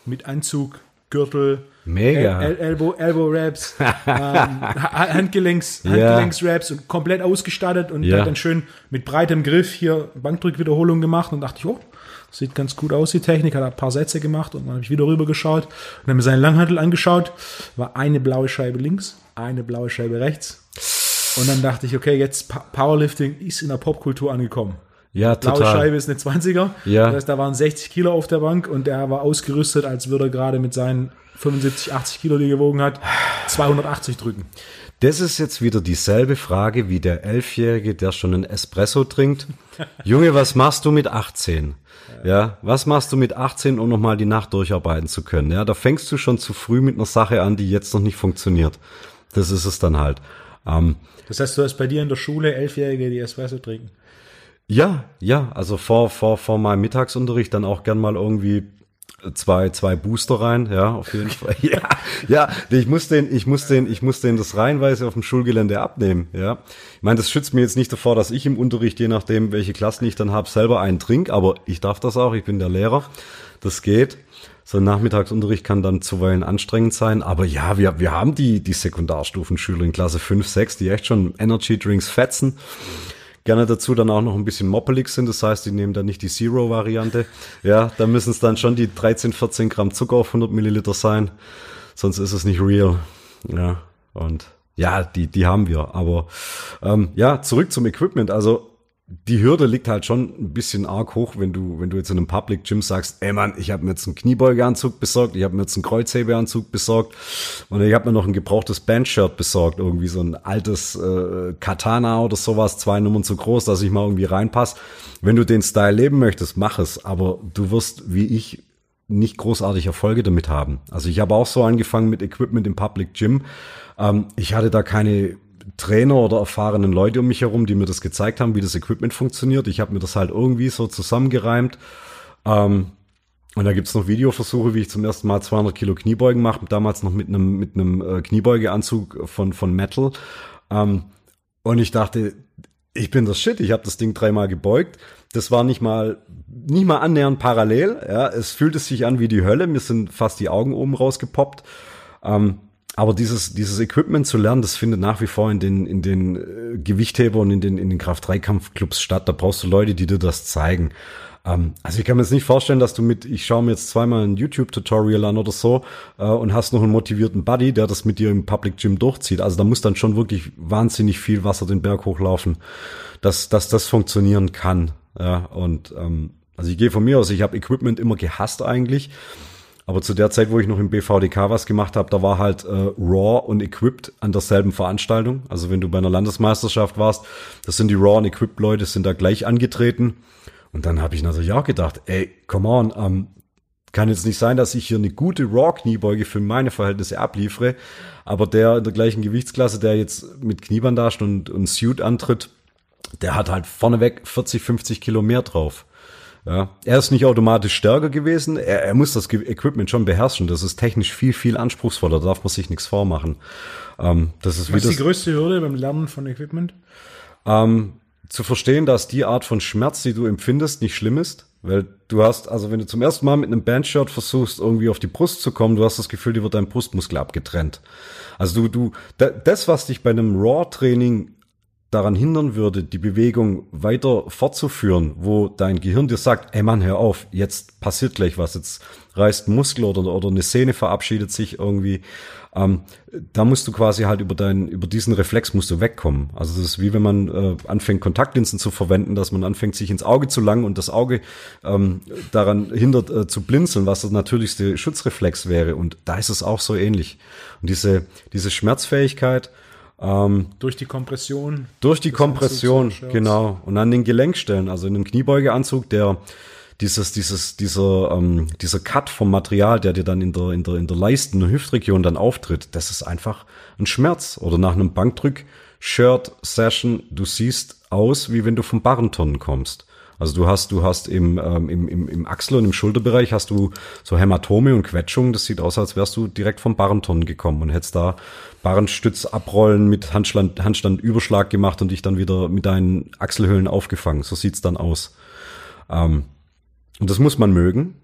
mit Anzug, Gürtel, Mega. El Elbow, Elbow Raps, ähm, Handgelenks, Handgelenks und komplett ausgestattet und ja. dann schön mit breitem Griff hier Bankdrückwiederholung gemacht und dachte ich, oh, sieht ganz gut aus, die Technik, hat ein paar Sätze gemacht und dann habe ich wieder rüber geschaut und dann mir seinen Langhandel angeschaut, war eine blaue Scheibe links, eine blaue Scheibe rechts. Und dann dachte ich, okay, jetzt Powerlifting ist in der Popkultur angekommen. Ja, total. Blaue Scheibe ist eine 20er. Ja. Das heißt, da waren 60 Kilo auf der Bank und der war ausgerüstet, als würde er gerade mit seinen 75, 80 Kilo, die er gewogen hat, 280 drücken. Das ist jetzt wieder dieselbe Frage wie der Elfjährige, der schon einen Espresso trinkt. Junge, was machst du mit 18? Ja, was machst du mit 18, um nochmal die Nacht durcharbeiten zu können? Ja, da fängst du schon zu früh mit einer Sache an, die jetzt noch nicht funktioniert. Das ist es dann halt. Ähm, das heißt, du hast bei dir in der Schule Elfjährige, die Espresso trinken? Ja, ja, also vor, vor, vor meinem Mittagsunterricht dann auch gern mal irgendwie zwei, zwei Booster rein, ja, auf jeden Fall. ja, ja, ich muss den, ich muss den, ich muss den das reihenweise auf dem Schulgelände abnehmen, ja. Ich meine, das schützt mir jetzt nicht davor, dass ich im Unterricht, je nachdem, welche Klassen ich dann habe, selber einen trink, aber ich darf das auch, ich bin der Lehrer. Das geht. So ein Nachmittagsunterricht kann dann zuweilen anstrengend sein, aber ja, wir, wir haben die, die Sekundarstufenschüler in Klasse 5, 6, die echt schon Energy Drinks fetzen. Gerne dazu dann auch noch ein bisschen moppelig sind, das heißt, die nehmen dann nicht die Zero-Variante. Ja, da müssen es dann schon die 13, 14 Gramm Zucker auf 100 Milliliter sein, sonst ist es nicht real. Ja, und ja, die, die haben wir. Aber ähm, ja, zurück zum Equipment. Also die Hürde liegt halt schon ein bisschen arg hoch, wenn du, wenn du jetzt in einem Public Gym sagst, ey Mann, ich habe mir jetzt einen Kniebeugeanzug besorgt, ich habe mir jetzt einen Kreuzhebeanzug besorgt und ich habe mir noch ein gebrauchtes Bandshirt besorgt, irgendwie so ein altes äh, Katana oder sowas, zwei Nummern zu groß, dass ich mal irgendwie reinpasse. Wenn du den Style leben möchtest, mach es, aber du wirst, wie ich, nicht großartig Erfolge damit haben. Also ich habe auch so angefangen mit Equipment im Public Gym. Ähm, ich hatte da keine Trainer oder erfahrenen Leute um mich herum, die mir das gezeigt haben, wie das Equipment funktioniert. Ich habe mir das halt irgendwie so zusammengereimt. Ähm, und da gibt's noch Videoversuche, wie ich zum ersten Mal 200 Kilo Kniebeugen mache, damals noch mit einem mit äh, Kniebeugeanzug von von Metal. Ähm, und ich dachte, ich bin das Shit. Ich habe das Ding dreimal gebeugt. Das war nicht mal nicht mal annähernd parallel. Ja, es fühlte sich an wie die Hölle. Mir sind fast die Augen oben rausgepoppt. Ähm, aber dieses, dieses Equipment zu lernen, das findet nach wie vor in den, in den äh, Gewichtheber und in den, in den Kraft-3-Kampfclubs statt. Da brauchst du Leute, die dir das zeigen. Ähm, also ich kann mir jetzt nicht vorstellen, dass du mit, ich schaue mir jetzt zweimal ein YouTube-Tutorial an oder so äh, und hast noch einen motivierten Buddy, der das mit dir im Public Gym durchzieht. Also da muss dann schon wirklich wahnsinnig viel Wasser den Berg hochlaufen, dass, dass das funktionieren kann. Ja, und ähm, also ich gehe von mir aus, ich habe Equipment immer gehasst eigentlich. Aber zu der Zeit, wo ich noch im BVDK was gemacht habe, da war halt äh, Raw und Equipped an derselben Veranstaltung. Also wenn du bei einer Landesmeisterschaft warst, das sind die Raw und Equipped Leute, sind da gleich angetreten. Und dann habe ich natürlich auch gedacht, ey, come on, ähm, kann jetzt nicht sein, dass ich hier eine gute Raw-Kniebeuge für meine Verhältnisse abliefere, aber der in der gleichen Gewichtsklasse, der jetzt mit Kniebandagen und, und Suit antritt, der hat halt vorneweg 40, 50 Kilo mehr drauf. Ja, er ist nicht automatisch stärker gewesen. Er, er muss das Equipment schon beherrschen. Das ist technisch viel, viel anspruchsvoller. Da darf man sich nichts vormachen. Ähm, das ist Was ist die größte Hürde beim Lernen von Equipment? Ähm, zu verstehen, dass die Art von Schmerz, die du empfindest, nicht schlimm ist. Weil du hast, also wenn du zum ersten Mal mit einem Bandshirt versuchst, irgendwie auf die Brust zu kommen, du hast das Gefühl, dir wird dein Brustmuskel abgetrennt. Also du, du, das, was dich bei einem Raw-Training daran hindern würde, die Bewegung weiter fortzuführen, wo dein Gehirn dir sagt, ey Mann, hör auf, jetzt passiert gleich was, jetzt reißt ein Muskel oder, oder eine Sehne verabschiedet sich irgendwie. Ähm, da musst du quasi halt über deinen, über diesen Reflex musst du wegkommen. Also das ist wie wenn man äh, anfängt, Kontaktlinsen zu verwenden, dass man anfängt, sich ins Auge zu langen und das Auge ähm, daran hindert äh, zu blinzeln, was das natürlichste Schutzreflex wäre. Und da ist es auch so ähnlich. Und diese, diese Schmerzfähigkeit, ähm, durch die Kompression. Durch die Kompression, genau. Und an den Gelenkstellen, also in einem Kniebeugeanzug, der dieses, dieses, dieser, ähm, dieser Cut vom Material, der dir dann in der, in der, in der Leisten- und Hüftregion dann auftritt, das ist einfach ein Schmerz. Oder nach einem Bankdrück, Shirt, Session, du siehst aus, wie wenn du vom Barrentonnen kommst. Also du hast, du hast im, ähm, im, im, Achsel- und im Schulterbereich hast du so Hämatome und Quetschungen. Das sieht aus, als wärst du direkt vom Barrentonnen gekommen und hättest da Barrenstütz abrollen mit Handstand, Handstandüberschlag gemacht und dich dann wieder mit deinen Achselhöhlen aufgefangen. So sieht's dann aus. Ähm, und das muss man mögen.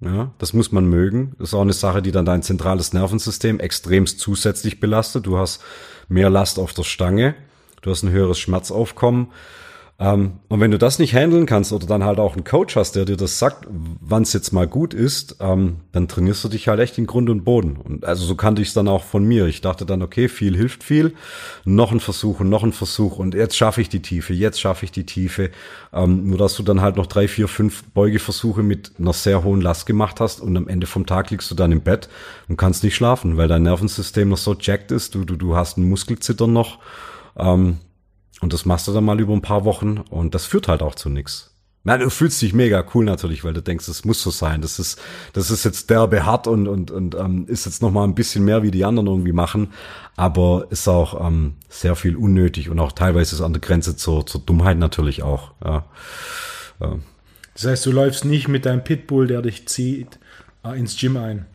Ja, das muss man mögen. Das ist auch eine Sache, die dann dein zentrales Nervensystem extremst zusätzlich belastet. Du hast mehr Last auf der Stange. Du hast ein höheres Schmerzaufkommen. Ähm, und wenn du das nicht handeln kannst oder dann halt auch einen Coach hast, der dir das sagt, wann es jetzt mal gut ist, ähm, dann trainierst du dich halt echt in Grund und Boden. Und also so kannte ich es dann auch von mir. Ich dachte dann, okay, viel hilft viel. Noch ein Versuch und noch ein Versuch und jetzt schaffe ich die Tiefe, jetzt schaffe ich die Tiefe. Ähm, nur dass du dann halt noch drei, vier, fünf Beugeversuche mit einer sehr hohen Last gemacht hast und am Ende vom Tag liegst du dann im Bett und kannst nicht schlafen, weil dein Nervensystem noch so jacked ist. Du, du, du hast einen Muskelzittern noch. Ähm, und das machst du dann mal über ein paar Wochen und das führt halt auch zu nichts. Nein, du fühlst dich mega cool natürlich, weil du denkst, es muss so sein. Das ist, das ist jetzt derbe hart und, und, und ähm, ist jetzt noch mal ein bisschen mehr, wie die anderen irgendwie machen. Aber ist auch ähm, sehr viel unnötig und auch teilweise ist an der Grenze zur, zur Dummheit natürlich auch. Ja. ja. Das heißt, du läufst nicht mit deinem Pitbull, der dich zieht, äh, ins Gym ein.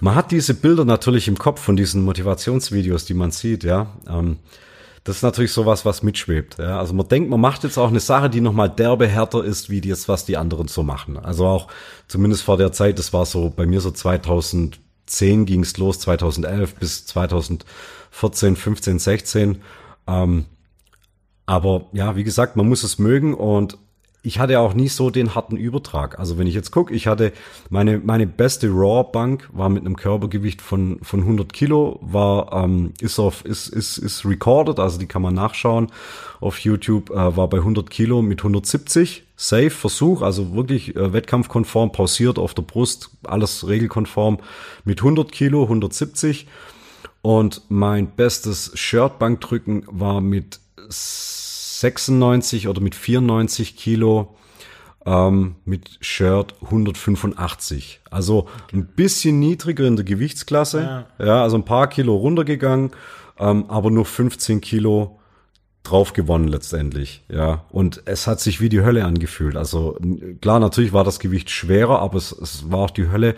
Man hat diese Bilder natürlich im Kopf von diesen Motivationsvideos, die man sieht, ja. Ähm, das ist natürlich sowas, was mitschwebt. Ja. Also man denkt, man macht jetzt auch eine Sache, die nochmal derbe härter ist, wie das, was die anderen so machen. Also auch zumindest vor der Zeit, das war so bei mir so 2010 ging es los, 2011 bis 2014, 15, 16. Ähm, aber ja, wie gesagt, man muss es mögen und ich hatte auch nie so den harten Übertrag. Also wenn ich jetzt gucke, ich hatte meine meine beste Raw Bank war mit einem Körpergewicht von von 100 Kilo, war ähm, ist auf ist ist ist recorded, also die kann man nachschauen auf YouTube, äh, war bei 100 Kilo mit 170 safe Versuch, also wirklich äh, wettkampfkonform pausiert auf der Brust, alles regelkonform mit 100 Kilo 170 und mein bestes Shirtbankdrücken war mit 96 oder mit 94 Kilo ähm, mit Shirt 185. Also okay. ein bisschen niedriger in der Gewichtsklasse. Ja, ja also ein paar Kilo runtergegangen, ähm, aber nur 15 Kilo drauf gewonnen letztendlich, ja. Und es hat sich wie die Hölle angefühlt. Also klar, natürlich war das Gewicht schwerer, aber es, es war auch die Hölle,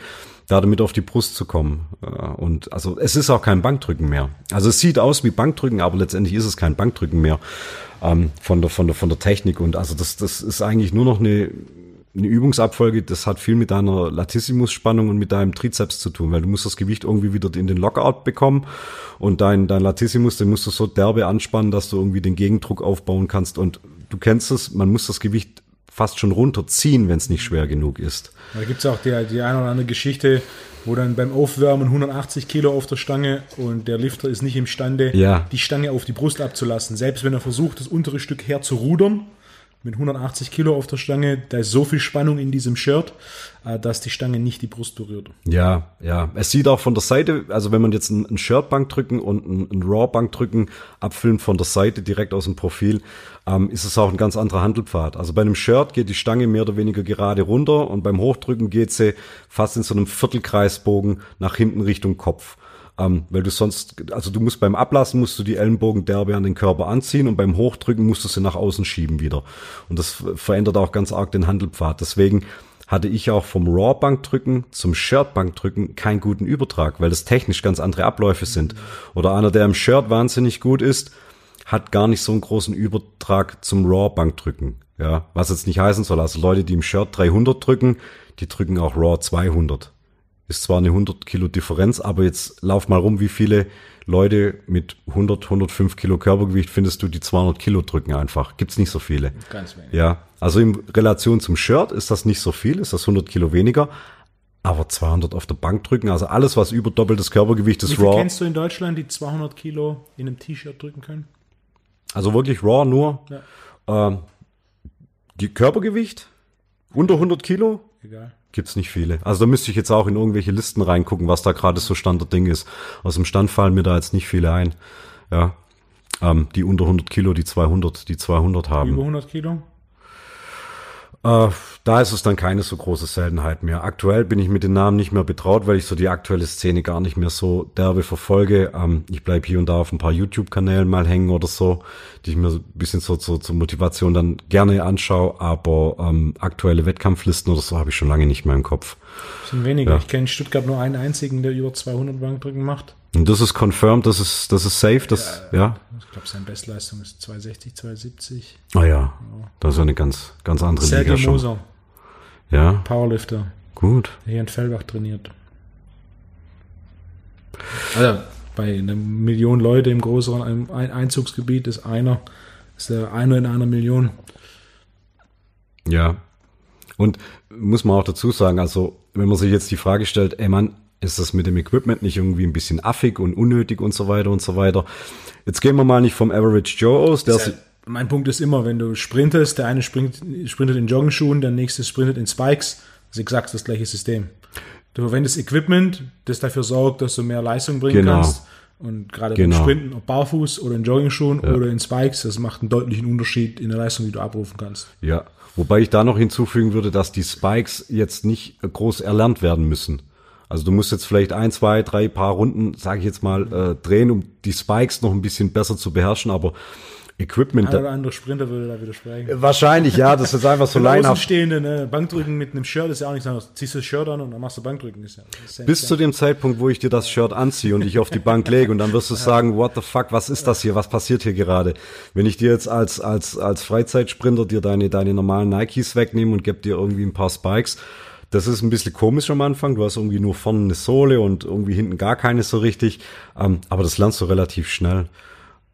da damit auf die Brust zu kommen. Und also es ist auch kein Bankdrücken mehr. Also es sieht aus wie Bankdrücken, aber letztendlich ist es kein Bankdrücken mehr ähm, von der von der von der Technik. Und also das das ist eigentlich nur noch eine eine Übungsabfolge, das hat viel mit deiner Latissimus-Spannung und mit deinem Trizeps zu tun, weil du musst das Gewicht irgendwie wieder in den Lockout bekommen und dein, dein Latissimus, den musst du so derbe anspannen, dass du irgendwie den Gegendruck aufbauen kannst und du kennst es, man muss das Gewicht fast schon runterziehen, wenn es nicht schwer genug ist. Da gibt es auch die, die eine oder andere Geschichte, wo dann beim Aufwärmen 180 Kilo auf der Stange und der Lifter ist nicht imstande, ja. die Stange auf die Brust abzulassen. Selbst wenn er versucht, das untere Stück herzurudern, mit 180 Kilo auf der Stange, da ist so viel Spannung in diesem Shirt, äh, dass die Stange nicht die Brust berührt. Ja, ja. Es sieht auch von der Seite, also wenn man jetzt ein, Shirtbank drücken und ein, ein Raw-Bank drücken abfilmt von der Seite direkt aus dem Profil, ähm, ist es auch ein ganz anderer Handelpfad. Also bei einem Shirt geht die Stange mehr oder weniger gerade runter und beim Hochdrücken geht sie fast in so einem Viertelkreisbogen nach hinten Richtung Kopf. Ähm, weil du sonst, also du musst beim Ablassen musst du die Ellenbogen derbe an den Körper anziehen und beim Hochdrücken musst du sie nach außen schieben wieder. Und das verändert auch ganz arg den Handelpfad. Deswegen hatte ich auch vom Raw-Bankdrücken zum Shirt-Bankdrücken keinen guten Übertrag, weil das technisch ganz andere Abläufe sind. Oder einer, der im Shirt wahnsinnig gut ist, hat gar nicht so einen großen Übertrag zum Raw-Bankdrücken. Ja, was jetzt nicht heißen soll, also Leute, die im Shirt 300 drücken, die drücken auch Raw 200. Ist zwar eine 100 Kilo Differenz, aber jetzt lauf mal rum, wie viele Leute mit 100, 105 Kilo Körpergewicht findest du, die 200 Kilo drücken einfach. Gibt's nicht so viele. Ganz wenig. Ja, also in Relation zum Shirt ist das nicht so viel, ist das 100 Kilo weniger. Aber 200 auf der Bank drücken, also alles, was über doppeltes Körpergewicht Wie ist, viel Raw. kennst du in Deutschland, die 200 Kilo in einem T-Shirt drücken können? Also wirklich Raw nur. Ja. Ähm, die Körpergewicht unter 100 Kilo Egal. Gibt's nicht viele. Also da müsste ich jetzt auch in irgendwelche Listen reingucken, was da gerade so Standardding ist. Aus dem Stand fallen mir da jetzt nicht viele ein. Ja. Ähm, die unter 100 Kilo, die 200, die 200 haben. Über 100 Kilo? Äh, da ist es dann keine so große Seltenheit mehr. Aktuell bin ich mit den Namen nicht mehr betraut, weil ich so die aktuelle Szene gar nicht mehr so derbe verfolge. Ähm, ich bleib hier und da auf ein paar YouTube-Kanälen mal hängen oder so, die ich mir so ein bisschen so zur, zur Motivation dann gerne anschaue. Aber ähm, aktuelle Wettkampflisten oder so habe ich schon lange nicht mehr im Kopf. Sind weniger. Ja. Ich kenne in Stuttgart nur einen einzigen, der über 200 Bankdrücken macht. Und das ist confirmed, das ist, das ist safe, das, ja. Ich glaube, seine Bestleistung ist 260, 270. Ah ja, das ist eine ganz, ganz andere Sergio Liga schon. Moser, Ja, Powerlifter, gut. der hier in Fellbach trainiert. Also bei einer Million Leute im größeren Ein- Einzugsgebiet ist einer, ist der eine in einer Million. Ja. Und muss man auch dazu sagen, also wenn man sich jetzt die Frage stellt, ey Mann, ist das mit dem Equipment nicht irgendwie ein bisschen affig und unnötig und so weiter und so weiter. Jetzt gehen wir mal nicht vom Average Joe aus, der Ja, mein Punkt ist immer, wenn du sprintest, der eine springt, sprintet in Joggenschuhen, der nächste sprintet in Spikes, das ist exakt das gleiche System. Du verwendest Equipment, das dafür sorgt, dass du mehr Leistung bringen Genau. kannst. Und gerade Genau. beim Sprinten, ob barfuß oder in Joggingschuhen oder in Spikes, das macht einen deutlichen Unterschied in der Leistung, die du abrufen kannst. ja, wobei ich da noch hinzufügen würde, dass die Spikes jetzt nicht groß erlernt werden müssen. Also du musst jetzt vielleicht ein, zwei, drei paar Runden, sage ich jetzt mal, äh, drehen, um die Spikes noch ein bisschen besser zu beherrschen, aber Equipment, Ein oder andere Sprinter würde da widersprechen. wahrscheinlich, ja, das ist einfach so Für leinhaft. Außenstehende, ne, Bankdrücken mit einem Shirt ist ja auch nichts anderes. Ziehst du das Shirt an und dann machst du Bankdrücken. Ist ja, ist ja Bis zu dem Zeitpunkt, wo ich dir das Shirt anziehe und dich auf die Bank lege und dann wirst du sagen, what the fuck, was ist das hier, was passiert hier gerade? Wenn ich dir jetzt als, als, als Freizeitsprinter dir deine, deine normalen Nikes wegnehme und gebe dir irgendwie ein paar Spikes, das ist ein bisschen komisch am Anfang. Du hast irgendwie nur vorne eine Sohle und irgendwie hinten gar keine so richtig. Ähm, aber das lernst du relativ schnell.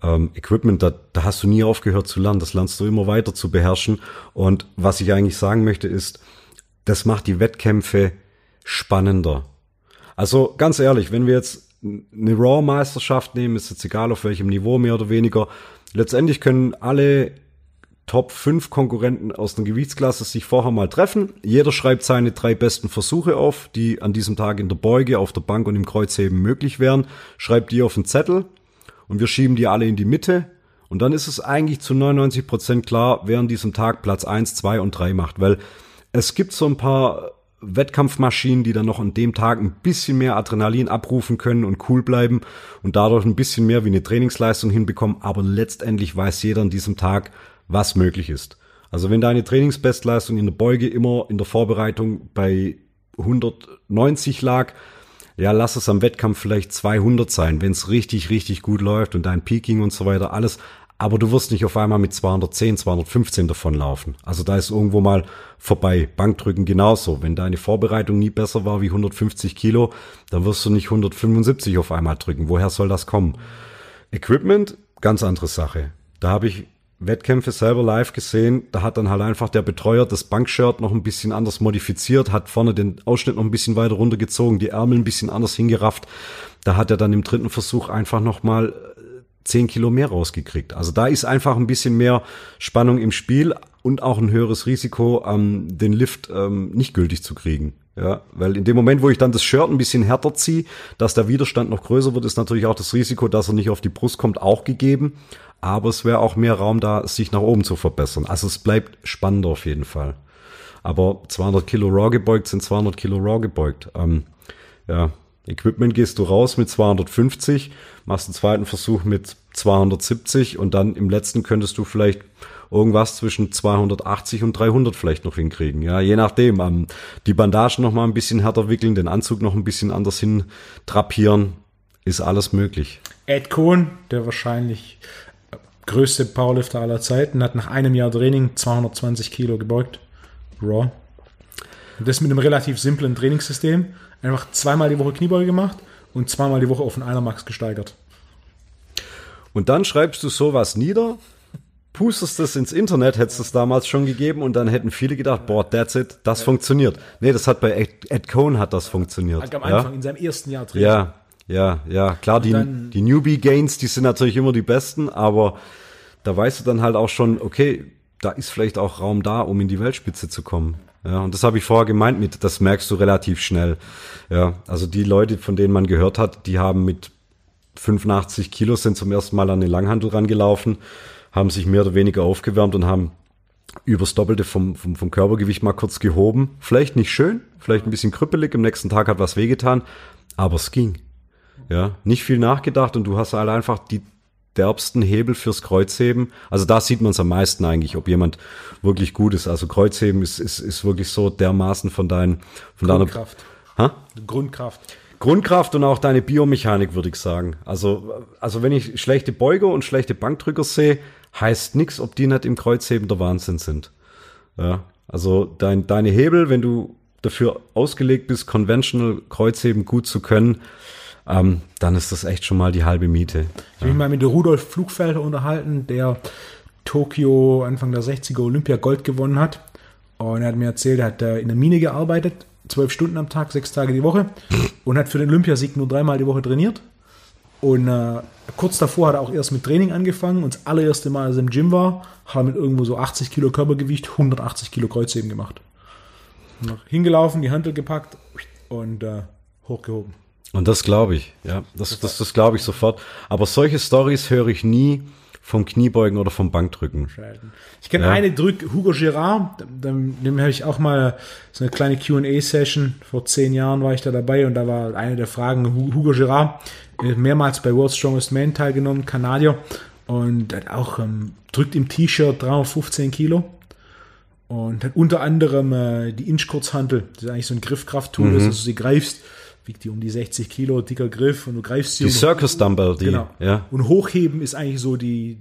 Ähm, Equipment, da, da hast du nie aufgehört zu lernen. Das lernst du immer weiter zu beherrschen. Und was ich eigentlich sagen möchte ist, das macht die Wettkämpfe spannender. Also ganz ehrlich, wenn wir jetzt eine Raw-Meisterschaft nehmen, ist jetzt egal auf welchem Niveau mehr oder weniger. Letztendlich können alle Top 5 Konkurrenten aus der Gewichtsklasse sich vorher mal treffen. Jeder schreibt seine drei besten Versuche auf, die an diesem Tag in der Beuge, auf der Bank und im Kreuzheben möglich wären. Schreibt die auf den Zettel und wir schieben die alle in die Mitte. Und dann ist es eigentlich zu 99 Prozent klar, wer an diesem Tag Platz 1, 2 und 3 macht. Weil es gibt so ein paar Wettkampfmaschinen, die dann noch an dem Tag ein bisschen mehr Adrenalin abrufen können und cool bleiben und dadurch ein bisschen mehr wie eine Trainingsleistung hinbekommen. Aber letztendlich weiß jeder an diesem Tag, was möglich ist. Also wenn deine Trainingsbestleistung in der Beuge immer in der Vorbereitung bei 190 lag, ja, lass es am Wettkampf vielleicht 200 sein, wenn es richtig, richtig gut läuft und dein Peaking und so weiter, alles. Aber du wirst nicht auf einmal mit 210, 215 davonlaufen. Also da ist irgendwo mal vorbei. Bankdrücken genauso. Wenn deine Vorbereitung nie besser war wie 150 Kilo, dann wirst du nicht 175 auf einmal drücken. Woher soll das kommen? Equipment, ganz andere Sache. Da habe ich Wettkämpfe selber live gesehen. Da hat dann halt einfach der Betreuer das Bankshirt noch ein bisschen anders modifiziert, hat vorne den Ausschnitt noch ein bisschen weiter runtergezogen, die Ärmel ein bisschen anders hingerafft. Da hat er dann im dritten Versuch einfach noch mal äh, 10 Kilo mehr rausgekriegt. Also da ist einfach ein bisschen mehr Spannung im Spiel und auch ein höheres Risiko, ähm, den Lift ähm, nicht gültig zu kriegen. Ja, weil in dem Moment, wo ich dann das Shirt ein bisschen härter ziehe, dass der Widerstand noch größer wird, ist natürlich auch das Risiko, dass er nicht auf die Brust kommt, auch gegeben. Aber es wäre auch mehr Raum da, sich nach oben zu verbessern. Also es bleibt spannender auf jeden Fall. Aber 200 Kilo Raw gebeugt sind 200 Kilo Raw gebeugt. Ähm, ja, Equipment gehst du raus mit 250, machst einen zweiten Versuch mit 270 und dann im letzten könntest du vielleicht irgendwas zwischen 280 und 300 vielleicht noch hinkriegen. Ja, je nachdem. Ähm, die Bandagen noch mal ein bisschen härter wickeln, den Anzug noch ein bisschen anders hin trapieren, ist alles möglich. Ed Cohn, der wahrscheinlich größte Powerlifter aller Zeiten, hat nach einem Jahr Training 220 Kilo gebeugt. Raw. Und das mit einem relativ simplen Trainingssystem. Einfach zweimal die Woche Kniebeuge gemacht und zweimal die Woche auf den Einermax gesteigert. Und dann schreibst du sowas nieder, pustest das ins Internet, hättest es damals schon gegeben und dann hätten viele gedacht, boah, that's it, das ja. funktioniert. Nee, das hat bei Ed, Ed Cohn hat das funktioniert. Am Anfang, ja? in seinem ersten Jahr Training. Ja, ja, ja, klar, die, die Newbie-Gains, die sind natürlich immer die besten, aber da weißt du dann halt auch schon, okay, da ist vielleicht auch Raum da, um in die Weltspitze zu kommen. Ja, und das habe ich vorher gemeint mit, das merkst du relativ schnell. Ja, also die Leute, von denen man gehört hat, die haben mit 85 Kilo sind zum ersten Mal an den Langhandel rangelaufen, haben sich mehr oder weniger aufgewärmt und haben übers Doppelte vom, vom, vom Körpergewicht mal kurz gehoben. Vielleicht nicht schön, vielleicht ein bisschen krüppelig, am nächsten Tag hat was wehgetan, aber es ging. Ja, nicht viel nachgedacht und du hast halt einfach die derbsten Hebel fürs Kreuzheben. Also da sieht man es am meisten eigentlich, ob jemand wirklich gut ist. Also Kreuzheben ist, ist, ist wirklich so dermaßen von deinen, von Grundkraft. deiner Grundkraft. Grundkraft und auch deine Biomechanik, würde ich sagen. Also, also wenn ich schlechte Beuger und schlechte Bankdrücker sehe, heißt nichts, ob die nicht im Kreuzheben der Wahnsinn sind. Ja, also dein, deine Hebel, wenn du dafür ausgelegt bist, conventional Kreuzheben gut zu können, ähm, dann ist das echt schon mal die halbe Miete. Ich habe mich mal mit Rudolf Flugfelder unterhalten, der Tokio Anfang der 60er Olympia Gold gewonnen hat. Und er hat mir erzählt, er hat in der Mine gearbeitet, zwölf Stunden am Tag, sechs Tage die Woche und hat für den Olympiasieg nur dreimal die Woche trainiert. Und äh, kurz davor hat er auch erst mit Training angefangen und das allererste Mal, als er im Gym war, hat er mit irgendwo so 80 Kilo Körpergewicht 180 Kilo Kreuzheben gemacht. hingelaufen, die Handel gepackt und äh, hochgehoben. Und das glaube ich, ja. Das, das, das glaube ich sofort. Aber solche Stories höre ich nie vom Kniebeugen oder vom Bankdrücken. Ich kenne ja. eine Drück, Hugo Girard, dem, dem habe ich auch mal so eine kleine QA-Session, vor zehn Jahren war ich da dabei und da war eine der Fragen, Hugo Girard, äh, mehrmals bei World's Strongest Man teilgenommen, Kanadier, und hat auch ähm, drückt im T-Shirt 315 Kilo und hat unter anderem äh, die Inch-Kurzhantel, das ist eigentlich so ein Griffkrafttool, mhm. dass du sie greifst wiegt die um die 60 Kilo, dicker Griff und du greifst sie. Die Circus Dumbbell, die, genau. ja. Und hochheben ist eigentlich so die,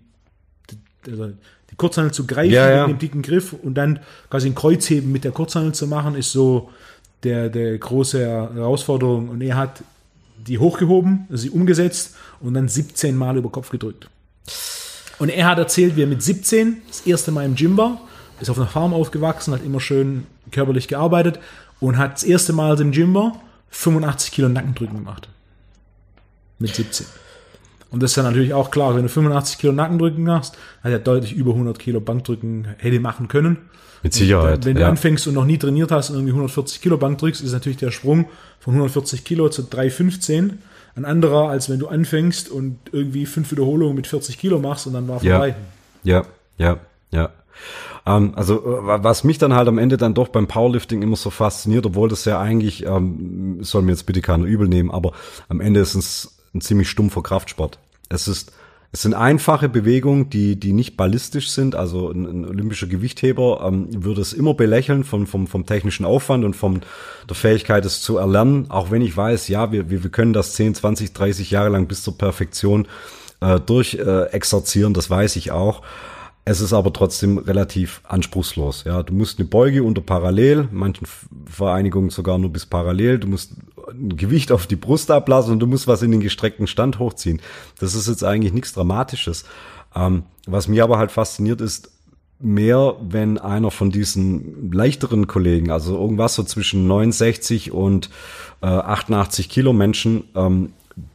die, also die Kurzhandel zu greifen ja, ja. mit dem dicken Griff und dann quasi ein Kreuzheben mit der Kurzhandel zu machen, ist so der, der große Herausforderung. Und er hat die hochgehoben, sie umgesetzt und dann 17 Mal über Kopf gedrückt. Und er hat erzählt, wie er mit 17 das erste Mal im Gym war, ist auf einer Farm aufgewachsen, hat immer schön körperlich gearbeitet und hat das erste Mal, als er im Gym war, 85 Kilo Nackendrücken gemacht. Mit 17. Und das ist ja natürlich auch klar, wenn du 85 Kilo Nackendrücken hast, hat er deutlich über 100 Kilo Bankdrücken hätte machen können. Mit Sicherheit. Und wenn du ja. anfängst und noch nie trainiert hast und irgendwie 140 Kilo Bank drückst, ist natürlich der Sprung von 140 Kilo zu 315 ein anderer, als wenn du anfängst und irgendwie fünf Wiederholungen mit 40 Kilo machst und dann war vorbei. Ja, ja, ja. ja. Ähm, also äh, was mich dann halt am Ende dann doch beim Powerlifting immer so fasziniert, obwohl das ja eigentlich, ähm, soll mir jetzt bitte keiner übel nehmen, aber am Ende ist es ein ziemlich stumpfer Kraftsport. Es ist es sind einfache Bewegungen, die, die nicht ballistisch sind. Also ein, ein olympischer Gewichtheber ähm, würde es immer belächeln vom, vom, vom technischen Aufwand und von der Fähigkeit, es zu erlernen. Auch wenn ich weiß, ja, wir, wir, wir können das 10, 20, 30 Jahre lang bis zur Perfektion äh, durch äh, exerzieren, das weiß ich auch. Es ist aber trotzdem relativ anspruchslos. Ja, du musst eine Beuge unter Parallel, manchen Vereinigungen sogar nur bis Parallel. Du musst ein Gewicht auf die Brust ablassen und du musst was in den gestreckten Stand hochziehen. Das ist jetzt eigentlich nichts Dramatisches. Ähm, was mir aber halt fasziniert ist, mehr, wenn einer von diesen leichteren Kollegen, also irgendwas so zwischen 69 und äh, 88 Kilo Menschen, ähm,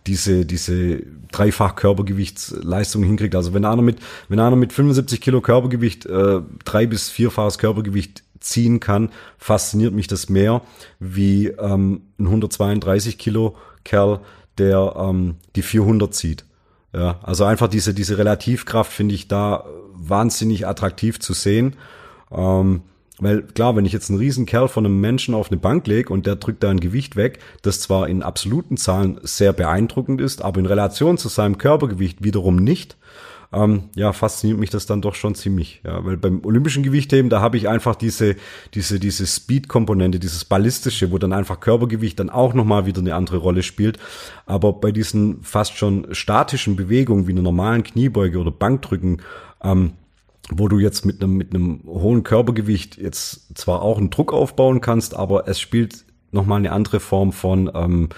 diese, diese dreifach Körpergewichtsleistung hinkriegt. Also wenn einer mit, wenn einer mit 75 Kilo Körpergewicht äh, drei bis vierfaches Körpergewicht ziehen kann, fasziniert mich das mehr wie ähm, ein 132 Kilo Kerl, der ähm, die 400 zieht. Ja, also einfach diese, diese Relativkraft finde ich da wahnsinnig attraktiv zu sehen. Ähm, weil klar, wenn ich jetzt einen riesen Kerl von einem Menschen auf eine Bank lege und der drückt da ein Gewicht weg, das zwar in absoluten Zahlen sehr beeindruckend ist, aber in Relation zu seinem Körpergewicht wiederum nicht, ähm, ja, fasziniert mich das dann doch schon ziemlich. Ja, weil beim olympischen Gewichtheben, da habe ich einfach diese, diese, diese Speed-Komponente, dieses ballistische, wo dann einfach Körpergewicht dann auch nochmal wieder eine andere Rolle spielt. Aber bei diesen fast schon statischen Bewegungen wie einer normalen Kniebeuge oder Bankdrücken, ähm, wo du jetzt mit einem, mit einem hohen Körpergewicht jetzt zwar auch einen Druck aufbauen kannst, aber es spielt nochmal eine andere Form von, ähm,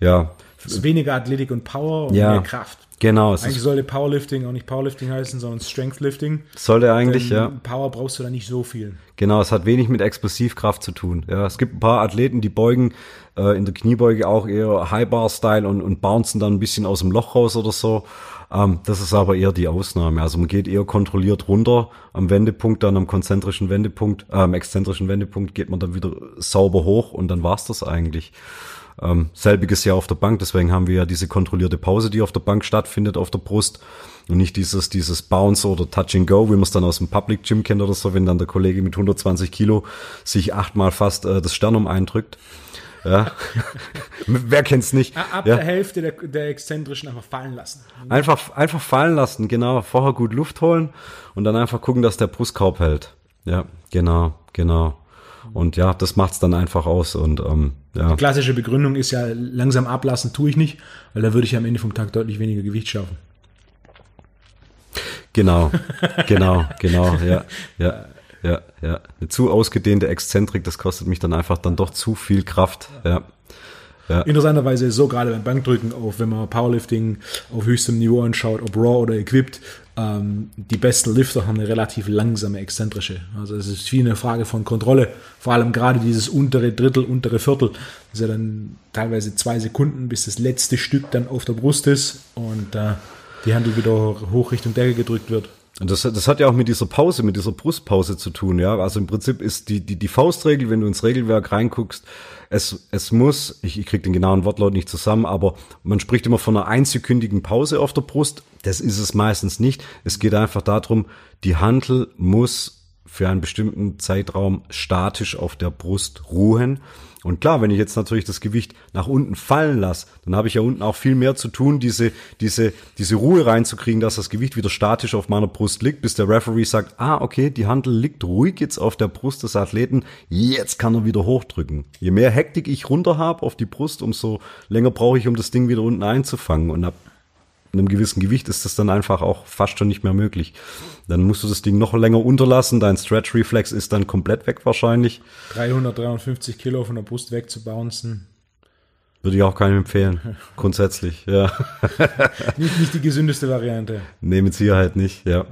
ja. Es ist weniger Athletik und Power und Ja. mehr Kraft. Genau, es Eigentlich sollte Powerlifting auch nicht Powerlifting heißen, sondern Strengthlifting. sollte eigentlich, Denn ja. Power brauchst du da nicht so viel. Genau, es hat wenig mit Explosivkraft zu tun. Ja, es gibt ein paar Athleten, die beugen äh, in der Kniebeuge auch eher High-Bar-Style und, und bouncen dann ein bisschen aus dem Loch raus oder so. Ähm, das ist aber eher die Ausnahme. Also man geht eher kontrolliert runter am Wendepunkt, dann am konzentrischen Wendepunkt, äh, am exzentrischen Wendepunkt geht man dann wieder sauber hoch und dann war's das eigentlich. Ähm, selbiges ja auf der Bank, deswegen haben wir ja diese kontrollierte Pause, die auf der Bank stattfindet, auf der Brust. Und nicht dieses, dieses Bounce oder Touch and Go, wie man es dann aus dem Public Gym kennt oder so, wenn dann der Kollege mit 120 Kilo sich achtmal fast äh, das Sternum eindrückt. Ja. Wer kennt's nicht? Ab ja. der Hälfte der, der Exzentrischen einfach fallen lassen. Einfach, einfach fallen lassen, genau. Vorher gut Luft holen und dann einfach gucken, dass der Brustkorb hält. Ja, genau, genau. Und ja, das macht's dann einfach aus und ähm, ja. Klassische Begründung ist ja, langsam ablassen tue ich nicht, weil da würde ich am Ende vom Tag deutlich weniger Gewicht schaffen. Genau, genau, genau, ja, ja, ja, ja. Eine zu ausgedehnte Exzentrik, das kostet mich dann einfach dann doch zu viel Kraft, ja. Interessanterweise ist so gerade beim Bankdrücken auf, wenn man Powerlifting auf höchstem Niveau anschaut, ob Raw oder Equipped, ähm, die besten Lifter haben eine relativ langsame exzentrische. Also es ist viel eine Frage von Kontrolle. Vor allem gerade dieses untere Drittel, untere Viertel. Das ist ja dann teilweise zwei Sekunden, bis das letzte Stück dann auf der Brust ist und äh, die Handel wieder hoch Richtung Decke gedrückt wird. Und das, das hat ja auch mit dieser Pause, mit dieser Brustpause zu tun, ja. Also im Prinzip ist die, die, die Faustregel, wenn du ins Regelwerk reinguckst, es, es muss, ich, ich krieg den genauen Wortlaut nicht zusammen, aber man spricht immer von einer einsekündigen Pause auf der Brust. Das ist es meistens nicht. Es geht einfach darum, die Hantel muss für einen bestimmten Zeitraum statisch auf der Brust ruhen. Und klar, wenn ich jetzt natürlich das Gewicht nach unten fallen lasse, dann habe ich ja unten auch viel mehr zu tun, diese, diese, diese Ruhe reinzukriegen, dass das Gewicht wieder statisch auf meiner Brust liegt, bis der Referee sagt, ah, okay, die Handel liegt ruhig jetzt auf der Brust des Athleten, jetzt kann er wieder hochdrücken. Je mehr Hektik ich runter habe auf die Brust, umso länger brauche ich, um das Ding wieder unten einzufangen. Und ab einem gewissen Gewicht ist das dann einfach auch fast schon nicht mehr möglich. Dann musst du das Ding noch länger unterlassen, dein Stretch-Reflex ist dann komplett weg wahrscheinlich. 353 Kilo von der Brust wegzubouncen. Würde ich auch keinem empfehlen. Grundsätzlich, ja. Nicht, nicht die gesündeste Variante. Nee, mit Sicherheit nicht, ja.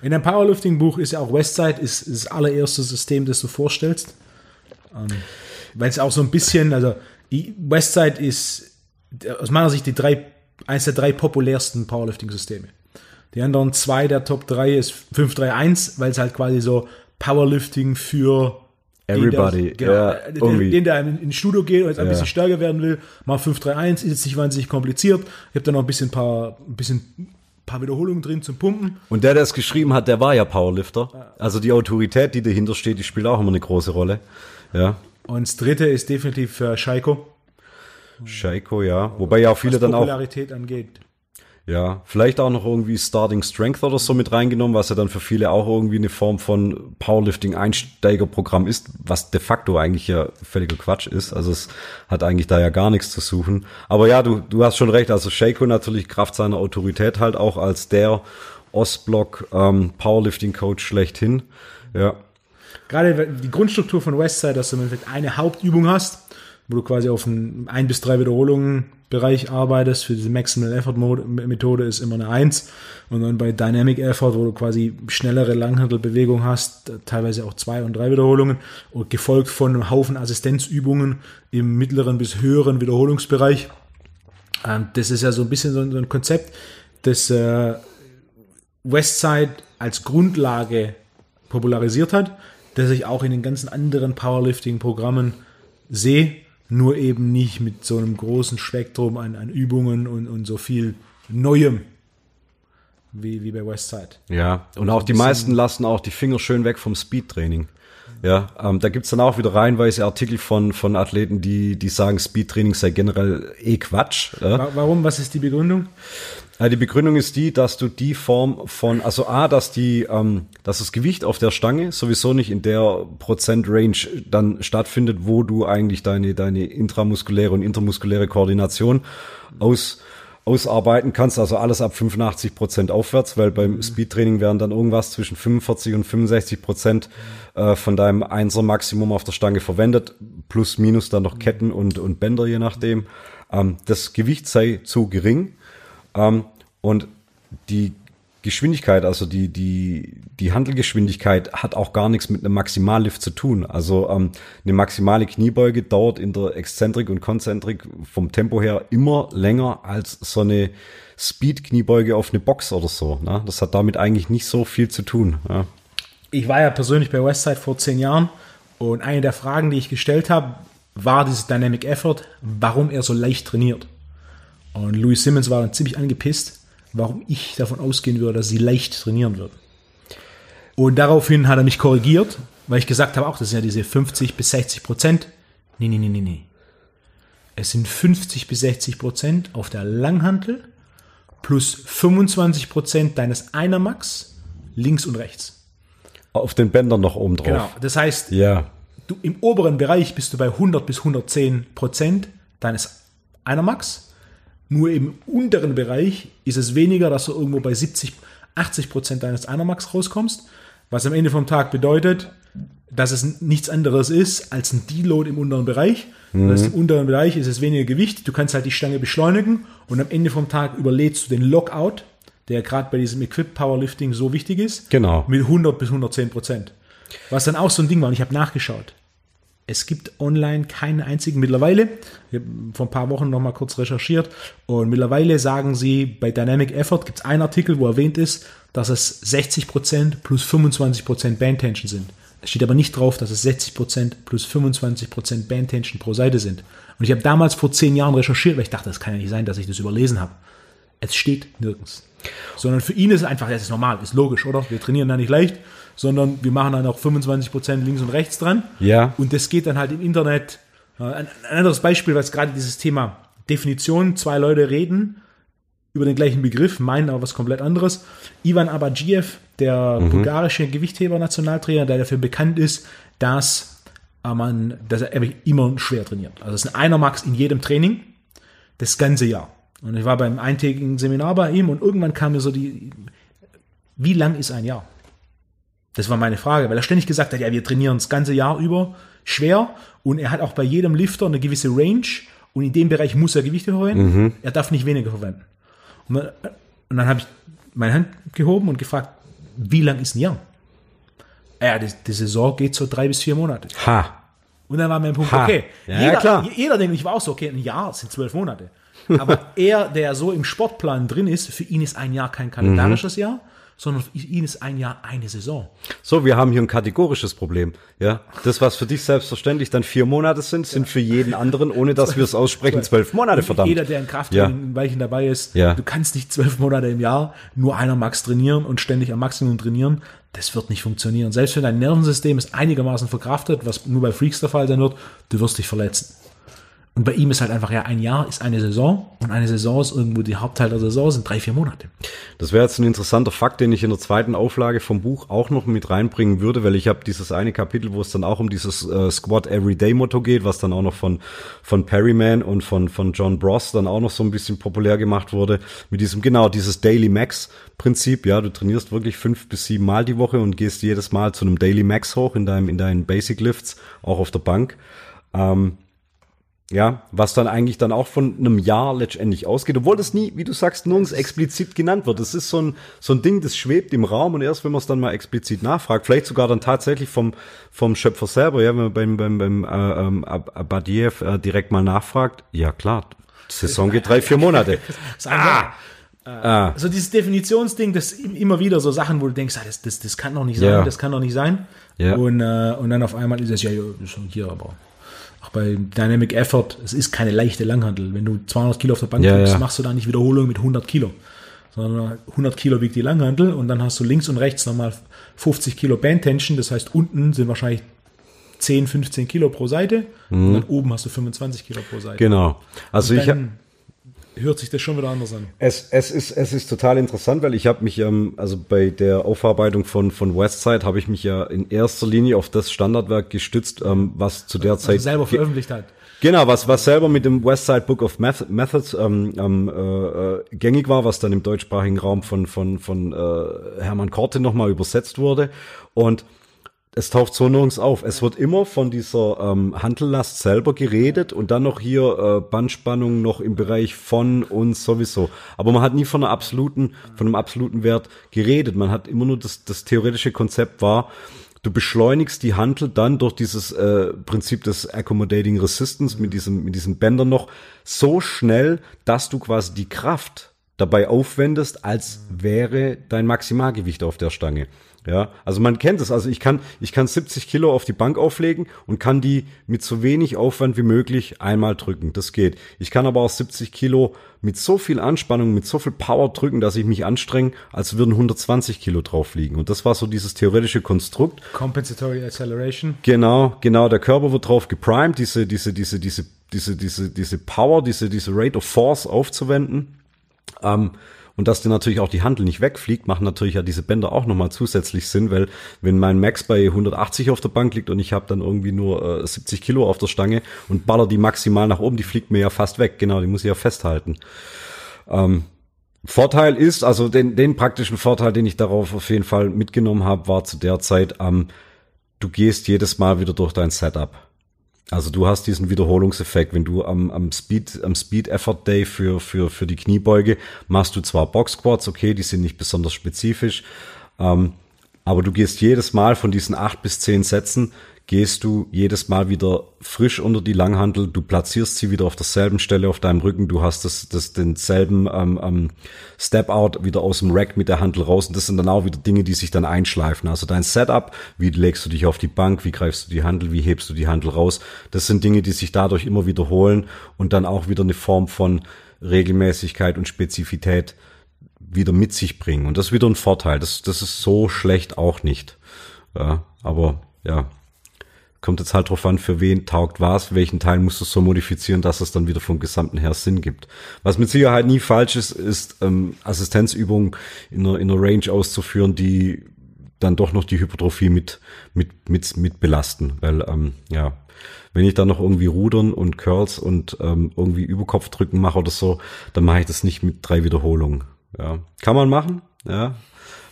In einem Powerlifting-Buch ist ja auch Westside ist, ist das allererste System, das du vorstellst. Ähm, Weil es auch so ein bisschen, also Westside ist aus meiner Sicht die drei, eines der drei populärsten Powerlifting-Systeme. Die anderen zwei der Top 3 ist 531, weil es halt quasi so Powerlifting für Everybody, den, der, ja, genau, den, den, der in- ins Studio geht und jetzt ein Ja. bisschen stärker werden will, mal 531, ist jetzt nicht wahnsinnig kompliziert. Ich habe da noch ein bisschen paar, ein bisschen paar Wiederholungen drin zum Pumpen. Und der, der es geschrieben hat, der war ja Powerlifter. Also die Autorität, die dahinter steht, die spielt auch immer eine große Rolle. Ja. Und das dritte ist definitiv äh, Scheiko, Scheiko, ja. Wobei ja auch viele was dann auch, Popularität angeht. ja, vielleicht auch noch irgendwie Starting Strength oder so mit reingenommen, was ja dann für viele auch irgendwie eine Form von Powerlifting-Einsteigerprogramm ist, was de facto eigentlich ja völliger Quatsch ist. Also es hat eigentlich da ja gar nichts zu suchen. Aber ja, du, du hast schon recht. Also Sheiko natürlich Kraft seiner Autorität halt auch als der Ostblock ähm, Powerlifting-Coach schlechthin. Ja. Gerade die Grundstruktur von Westside, dass du im Endeffekt eine Hauptübung hast, wo du quasi auf einen ein bis drei Wiederholungen Bereich arbeitest. Für diese Maximal Effort Methode ist immer eine Eins Und dann bei Dynamic Effort, wo du quasi schnellere Langhantelbewegung hast, teilweise auch zwei und drei Wiederholungen und gefolgt von einem Haufen Assistenzübungen im mittleren bis höheren Wiederholungsbereich. Ähm, Das ist ja so ein bisschen so ein, so ein Konzept, das äh, Westside als Grundlage popularisiert hat, das ich auch in den ganzen anderen Powerlifting-Programmen sehe, nur eben nicht mit so einem großen Spektrum an, an Übungen und, und so viel Neuem wie, wie bei Westside. Ja, und auch die meisten lassen auch die Finger schön weg vom Speedtraining. Ja, ähm, da gibt's dann auch wieder reihenweise Artikel von, von Athleten, die, die sagen, Speedtraining sei generell eh Quatsch. Ja? Warum? Was ist die Begründung? Ja, die Begründung ist die, dass du die Form von, also A, dass die, ähm, dass das Gewicht auf der Stange sowieso nicht in der Prozentrange dann stattfindet, wo du eigentlich deine, deine intramuskuläre und intermuskuläre Koordination aus, ausarbeiten kannst, also alles ab 85 Prozent aufwärts, weil beim mhm. Speedtraining werden dann irgendwas zwischen 45 und 65 Prozent äh, von deinem Einser Maximum auf der Stange verwendet, plus minus dann noch Ketten und, und Bänder, je nachdem. Ähm, das Gewicht sei zu gering ähm, und die Geschwindigkeit, also die, die, die Handelgeschwindigkeit hat auch gar nichts mit einem Maximallift zu tun. Also ähm, eine maximale Kniebeuge dauert in der Exzentrik und Konzentrik vom Tempo her immer länger als so eine Speed-Kniebeuge auf eine Box oder so. Ne? Das hat damit eigentlich nicht so viel zu tun. Ja. Ich war ja persönlich bei Westside vor zehn Jahren und eine der Fragen, die ich gestellt habe, war dieses Dynamic Effort, warum er so leicht trainiert. Und Louis Simmons war dann ziemlich angepisst, warum ich davon ausgehen würde, dass sie leicht trainieren würden. Und daraufhin hat er mich korrigiert, weil ich gesagt habe, auch das sind ja diese 50 bis 60 Prozent. Nee, nee, nee, nee, nee. Es sind 50 bis 60 Prozent auf der Langhantel plus 25 Prozent deines Einermax links und rechts. Auf den Bändern noch oben drauf. Genau. Das heißt, ja. du, im oberen Bereich bist du bei 100 bis 110 Prozent deines Einermax nur im unteren Bereich ist es weniger, dass du irgendwo bei 70, 80 Prozent deines Einermax rauskommst, was am Ende vom Tag bedeutet, dass es nichts anderes ist als ein Deload im unteren Bereich. Mhm. Das heißt, im unteren Bereich ist es weniger Gewicht, du kannst halt die Stange beschleunigen und am Ende vom Tag überlädst du den Lockout, der gerade bei diesem Equip Powerlifting so wichtig ist, genau. mit 100 bis 110 Prozent. Was dann auch so ein Ding war, und ich habe nachgeschaut. Es gibt online keinen einzigen mittlerweile. Ich habe vor ein paar Wochen noch mal kurz recherchiert und mittlerweile sagen sie, bei Dynamic Effort gibt es einen Artikel, wo erwähnt ist, dass es 60% plus 25% Bandtension sind. Es steht aber nicht drauf, dass es 60% plus 25% Bandtension pro Seite sind. Und ich habe damals vor zehn Jahren recherchiert, weil ich dachte, das kann ja nicht sein, dass ich das überlesen habe. Es steht nirgends. Sondern für ihn ist es einfach, das ist normal, ist logisch, oder? Wir trainieren da nicht leicht sondern wir machen dann auch 25 Prozent links und rechts dran. Ja. Und das geht dann halt im Internet. Ein, anderes Beispiel, was gerade dieses Thema Definition, zwei Leute reden über den gleichen Begriff, meinen aber was komplett anderes. Ivan Abadjiev, der mhm. bulgarische Gewichtheber-Nationaltrainer, der dafür bekannt ist, dass man, dass er immer schwer trainiert. Also es ist ein Einermax in jedem Training, das ganze Jahr. Und ich war beim eintägigen Seminar bei ihm und irgendwann kam mir so die, wie lang ist ein Jahr? Das war meine Frage, weil er ständig gesagt hat, ja, wir trainieren das ganze Jahr über schwer und er hat auch bei jedem Lifter eine gewisse Range und in dem Bereich muss er Gewichte verwenden. Mhm. Er darf nicht weniger verwenden. Und dann, dann habe ich meine Hand gehoben und gefragt, wie lang ist ein Jahr? Ja, die, die Saison geht so drei bis vier Monate. Ha. Und dann war mein Punkt, ha. okay. Ja, jeder, klar. jeder denkt, ich war auch so, okay, ein Jahr sind zwölf Monate. Aber er, der so im Sportplan drin ist, für ihn ist ein Jahr kein kalendarisches mhm. Jahr, sondern für ihn ist ein Jahr eine Saison. So, wir haben hier ein kategorisches Problem. Ja, das, was für dich selbstverständlich dann vier Monate sind, sind ja. für jeden anderen, ohne dass wir es aussprechen, zwölf Monate, verdammt. Jeder, der in Krafttraining ja. Weichen dabei ist, ja. du kannst nicht zwölf Monate im Jahr nur einer Max trainieren und ständig am Maximum trainieren. Das wird nicht funktionieren. Selbst wenn dein Nervensystem es einigermaßen verkraftet, was nur bei Freaks der Fall sein wird, du wirst dich verletzen. Und bei ihm ist halt einfach, ja, ein Jahr ist eine Saison und eine Saison ist irgendwo die Hauptteil der Saison sind drei, vier Monate. Das wäre jetzt ein interessanter Fakt, den ich in der zweiten Auflage vom Buch auch noch mit reinbringen würde, weil ich habe dieses eine Kapitel, wo es dann auch um dieses äh, Squad Everyday Motto geht, was dann auch noch von, von Perryman und von, von John Bross dann auch noch so ein bisschen populär gemacht wurde, mit diesem, genau, dieses Daily Max Prinzip, ja, du trainierst wirklich fünf bis sieben Mal die Woche und gehst jedes Mal zu einem Daily Max hoch in deinem, in deinen Basic Lifts, auch auf der Bank. Ähm, ja, was dann eigentlich dann auch von einem Jahr letztendlich ausgeht, obwohl das nie, wie du sagst, nirgends explizit genannt wird. Das ist so ein, so ein Ding, das schwebt im Raum und erst wenn man es dann mal explizit nachfragt, vielleicht sogar dann tatsächlich vom, vom Schöpfer selber, ja, wenn man beim, beim, beim äh, ähm, Abadiev äh, direkt mal nachfragt, ja klar, Saison geht drei, vier Monate. ah. Ah. Also dieses Definitionsding, das immer wieder so Sachen, wo du denkst, ah, das, das, das kann doch nicht sein, ja. das kann doch nicht sein. Ja. Und, äh, und dann auf einmal ist es ja, ja hier aber auch bei Dynamic Effort, es ist keine leichte Langhandel. Wenn du 200 Kilo auf der Bank ja, drückst, ja. machst du da nicht Wiederholungen mit 100 Kilo. Sondern 100 Kilo wiegt die Langhandel und dann hast du links und rechts nochmal 50 Kilo Band Tension. Das heißt, unten sind wahrscheinlich 10, 15 Kilo pro Seite und dann oben hast du 25 Kilo pro Seite. Genau. Also ich habe hört sich das schon wieder anders an. Es, es, ist, es ist total interessant, weil ich habe mich, ähm, also bei der Aufarbeitung von, von Westside habe ich mich ja in erster Linie auf das Standardwerk gestützt, ähm, was zu der Zeit Also selber ge- veröffentlicht hat. Genau, was, was selber mit dem Westside Book of Meth Methods ähm, ähm, äh, äh, gängig war, was dann im deutschsprachigen Raum von, von, von äh, Hermann Korte nochmal übersetzt wurde. Und es taucht so nirgends auf. Es wird immer von dieser ähm, Handellast selber geredet und dann noch hier äh, Bandspannung noch im Bereich von uns sowieso. Aber man hat nie von einer absoluten, von einem absoluten Wert geredet. Man hat immer nur das, das theoretische Konzept war, du beschleunigst die Handel dann durch dieses äh, Prinzip des Accommodating Resistance mit diesem, mit diesem Bänder noch so schnell, dass du quasi die Kraft dabei aufwendest, als wäre dein Maximalgewicht auf der Stange. Ja, also man kennt es. Also ich kann, ich kann 70 Kilo auf die Bank auflegen und kann die mit so wenig Aufwand wie möglich einmal drücken. Das geht. Ich kann aber auch 70 Kilo mit so viel Anspannung, mit so viel Power drücken, dass ich mich anstrenge, als würden 120 Kilo drauf liegen. Und das war so dieses theoretische Konstrukt. Compensatory Acceleration. Genau, genau. Der Körper wird drauf geprimed, diese, diese, diese, diese, diese, diese, diese Power, diese, diese Rate of Force aufzuwenden. Ähm, und dass dir natürlich auch die Handel nicht wegfliegt, machen natürlich ja diese Bänder auch nochmal zusätzlich Sinn, weil wenn mein Max bei 180 auf der Bank liegt und ich habe dann irgendwie nur äh, 70 Kilo auf der Stange und baller die maximal nach oben, die fliegt mir ja fast weg. Genau, die muss ich ja festhalten. Ähm, Vorteil ist, also den, den praktischen Vorteil, den ich darauf auf jeden Fall mitgenommen habe, war zu der Zeit, ähm, du gehst jedes Mal wieder durch dein Setup. Also du hast diesen Wiederholungseffekt, wenn du am, am Speed, am Speed Effort Day für, für, für die Kniebeuge machst du zwar Box Squats, okay, die sind nicht besonders spezifisch, ähm, aber du gehst jedes Mal von diesen acht bis zehn Sätzen, gehst du jedes Mal wieder frisch unter die Langhantel, du platzierst sie wieder auf derselben Stelle auf deinem Rücken, du hast das, das denselben ähm, ähm, Step-Out wieder aus dem Rack mit der Handel raus und das sind dann auch wieder Dinge, die sich dann einschleifen. Also dein Setup, wie legst du dich auf die Bank, wie greifst du die Handel, wie hebst du die Handel raus, das sind Dinge, die sich dadurch immer wiederholen und dann auch wieder eine Form von Regelmäßigkeit und Spezifität wieder mit sich bringen. Und das ist wieder ein Vorteil. Das, das ist so schlecht auch nicht. Ja, aber ja, kommt jetzt halt drauf an, für wen taugt was, welchen Teil musst du so modifizieren, dass es dann wieder vom gesamten her Sinn gibt. Was mit Sicherheit nie falsch ist, ist ähm, Assistenzübungen in einer, in einer Range auszuführen, die dann doch noch die Hypertrophie mit, mit, mit, mit belasten. Weil, ähm, ja, wenn ich dann noch irgendwie Rudern und Curls und ähm, irgendwie Überkopfdrücken mache oder so, dann mache ich das nicht mit drei Wiederholungen. Ja. Kann man machen, ja.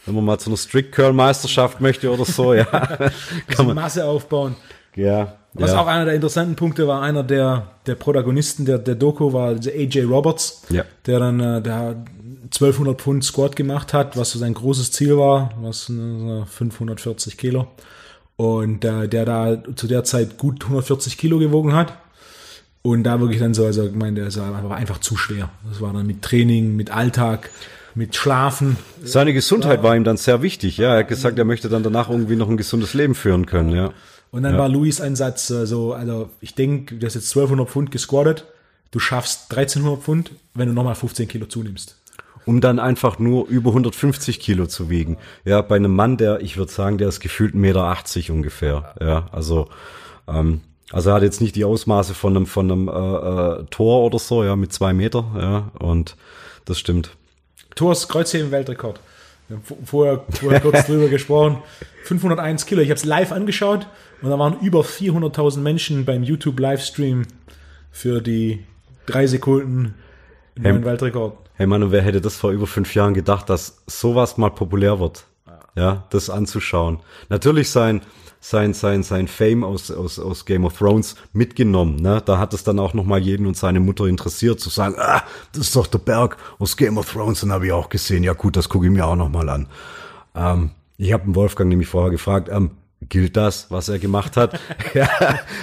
Wenn man mal zu einer Strict Curl Meisterschaft möchte oder so, ja. Kann man Masse aufbauen. Ja. Was ja. auch einer der interessanten Punkte war, einer der, der Protagonisten der, der Doku war AJ Roberts, Ja. der dann äh, der 1200 Pfund Squat gemacht hat, was so sein großes Ziel war, was äh, 540 Kilo. Und äh, der da zu der Zeit gut 140 Kilo gewogen hat. Und da wirklich dann so, also ich meine, der war einfach zu schwer. Das war dann mit Training, mit Alltag, mit Schlafen. Seine Gesundheit war ihm dann sehr wichtig, ja. Er hat gesagt, er möchte dann danach irgendwie noch ein gesundes Leben führen können, ja. Und dann war Louis Einsatz äh, so, also ich denke, du hast jetzt 1200 Pfund gesquattet, du schaffst 1300 Pfund, wenn du nochmal 15 Kilo zunimmst. Um dann einfach nur über 150 Kilo zu wiegen. Ja, bei einem Mann, der, ich würde sagen, der ist gefühlt 1,80 Meter ungefähr. Ja, also, ähm, also er hat jetzt nicht die Ausmaße von einem, von einem äh, äh, Tor oder so, ja, mit zwei Meter, ja, und das stimmt. Thors Kreuzheben-Weltrekord. Wir haben vorher, vorher kurz drüber gesprochen. 501 Kilo. Ich habe es live angeschaut und da waren über 400.000 Menschen beim YouTube-Livestream für die drei Sekunden neuen Weltrekord. Hey Mann, und wer hätte das vor über fünf Jahren gedacht, dass sowas mal populär wird? Ja, das anzuschauen. Natürlich sein, sein, sein, sein Fame aus, aus, aus Game of Thrones mitgenommen. Ne? Da hat es dann auch nochmal jeden und seine Mutter interessiert, zu sagen, ah, das ist doch der Berg aus Game of Thrones, den habe ich auch gesehen. Ja gut, das gucke ich mir auch nochmal an. Ähm, ich habe Wolfgang nämlich vorher gefragt, ähm, gilt das, was er gemacht hat? ja,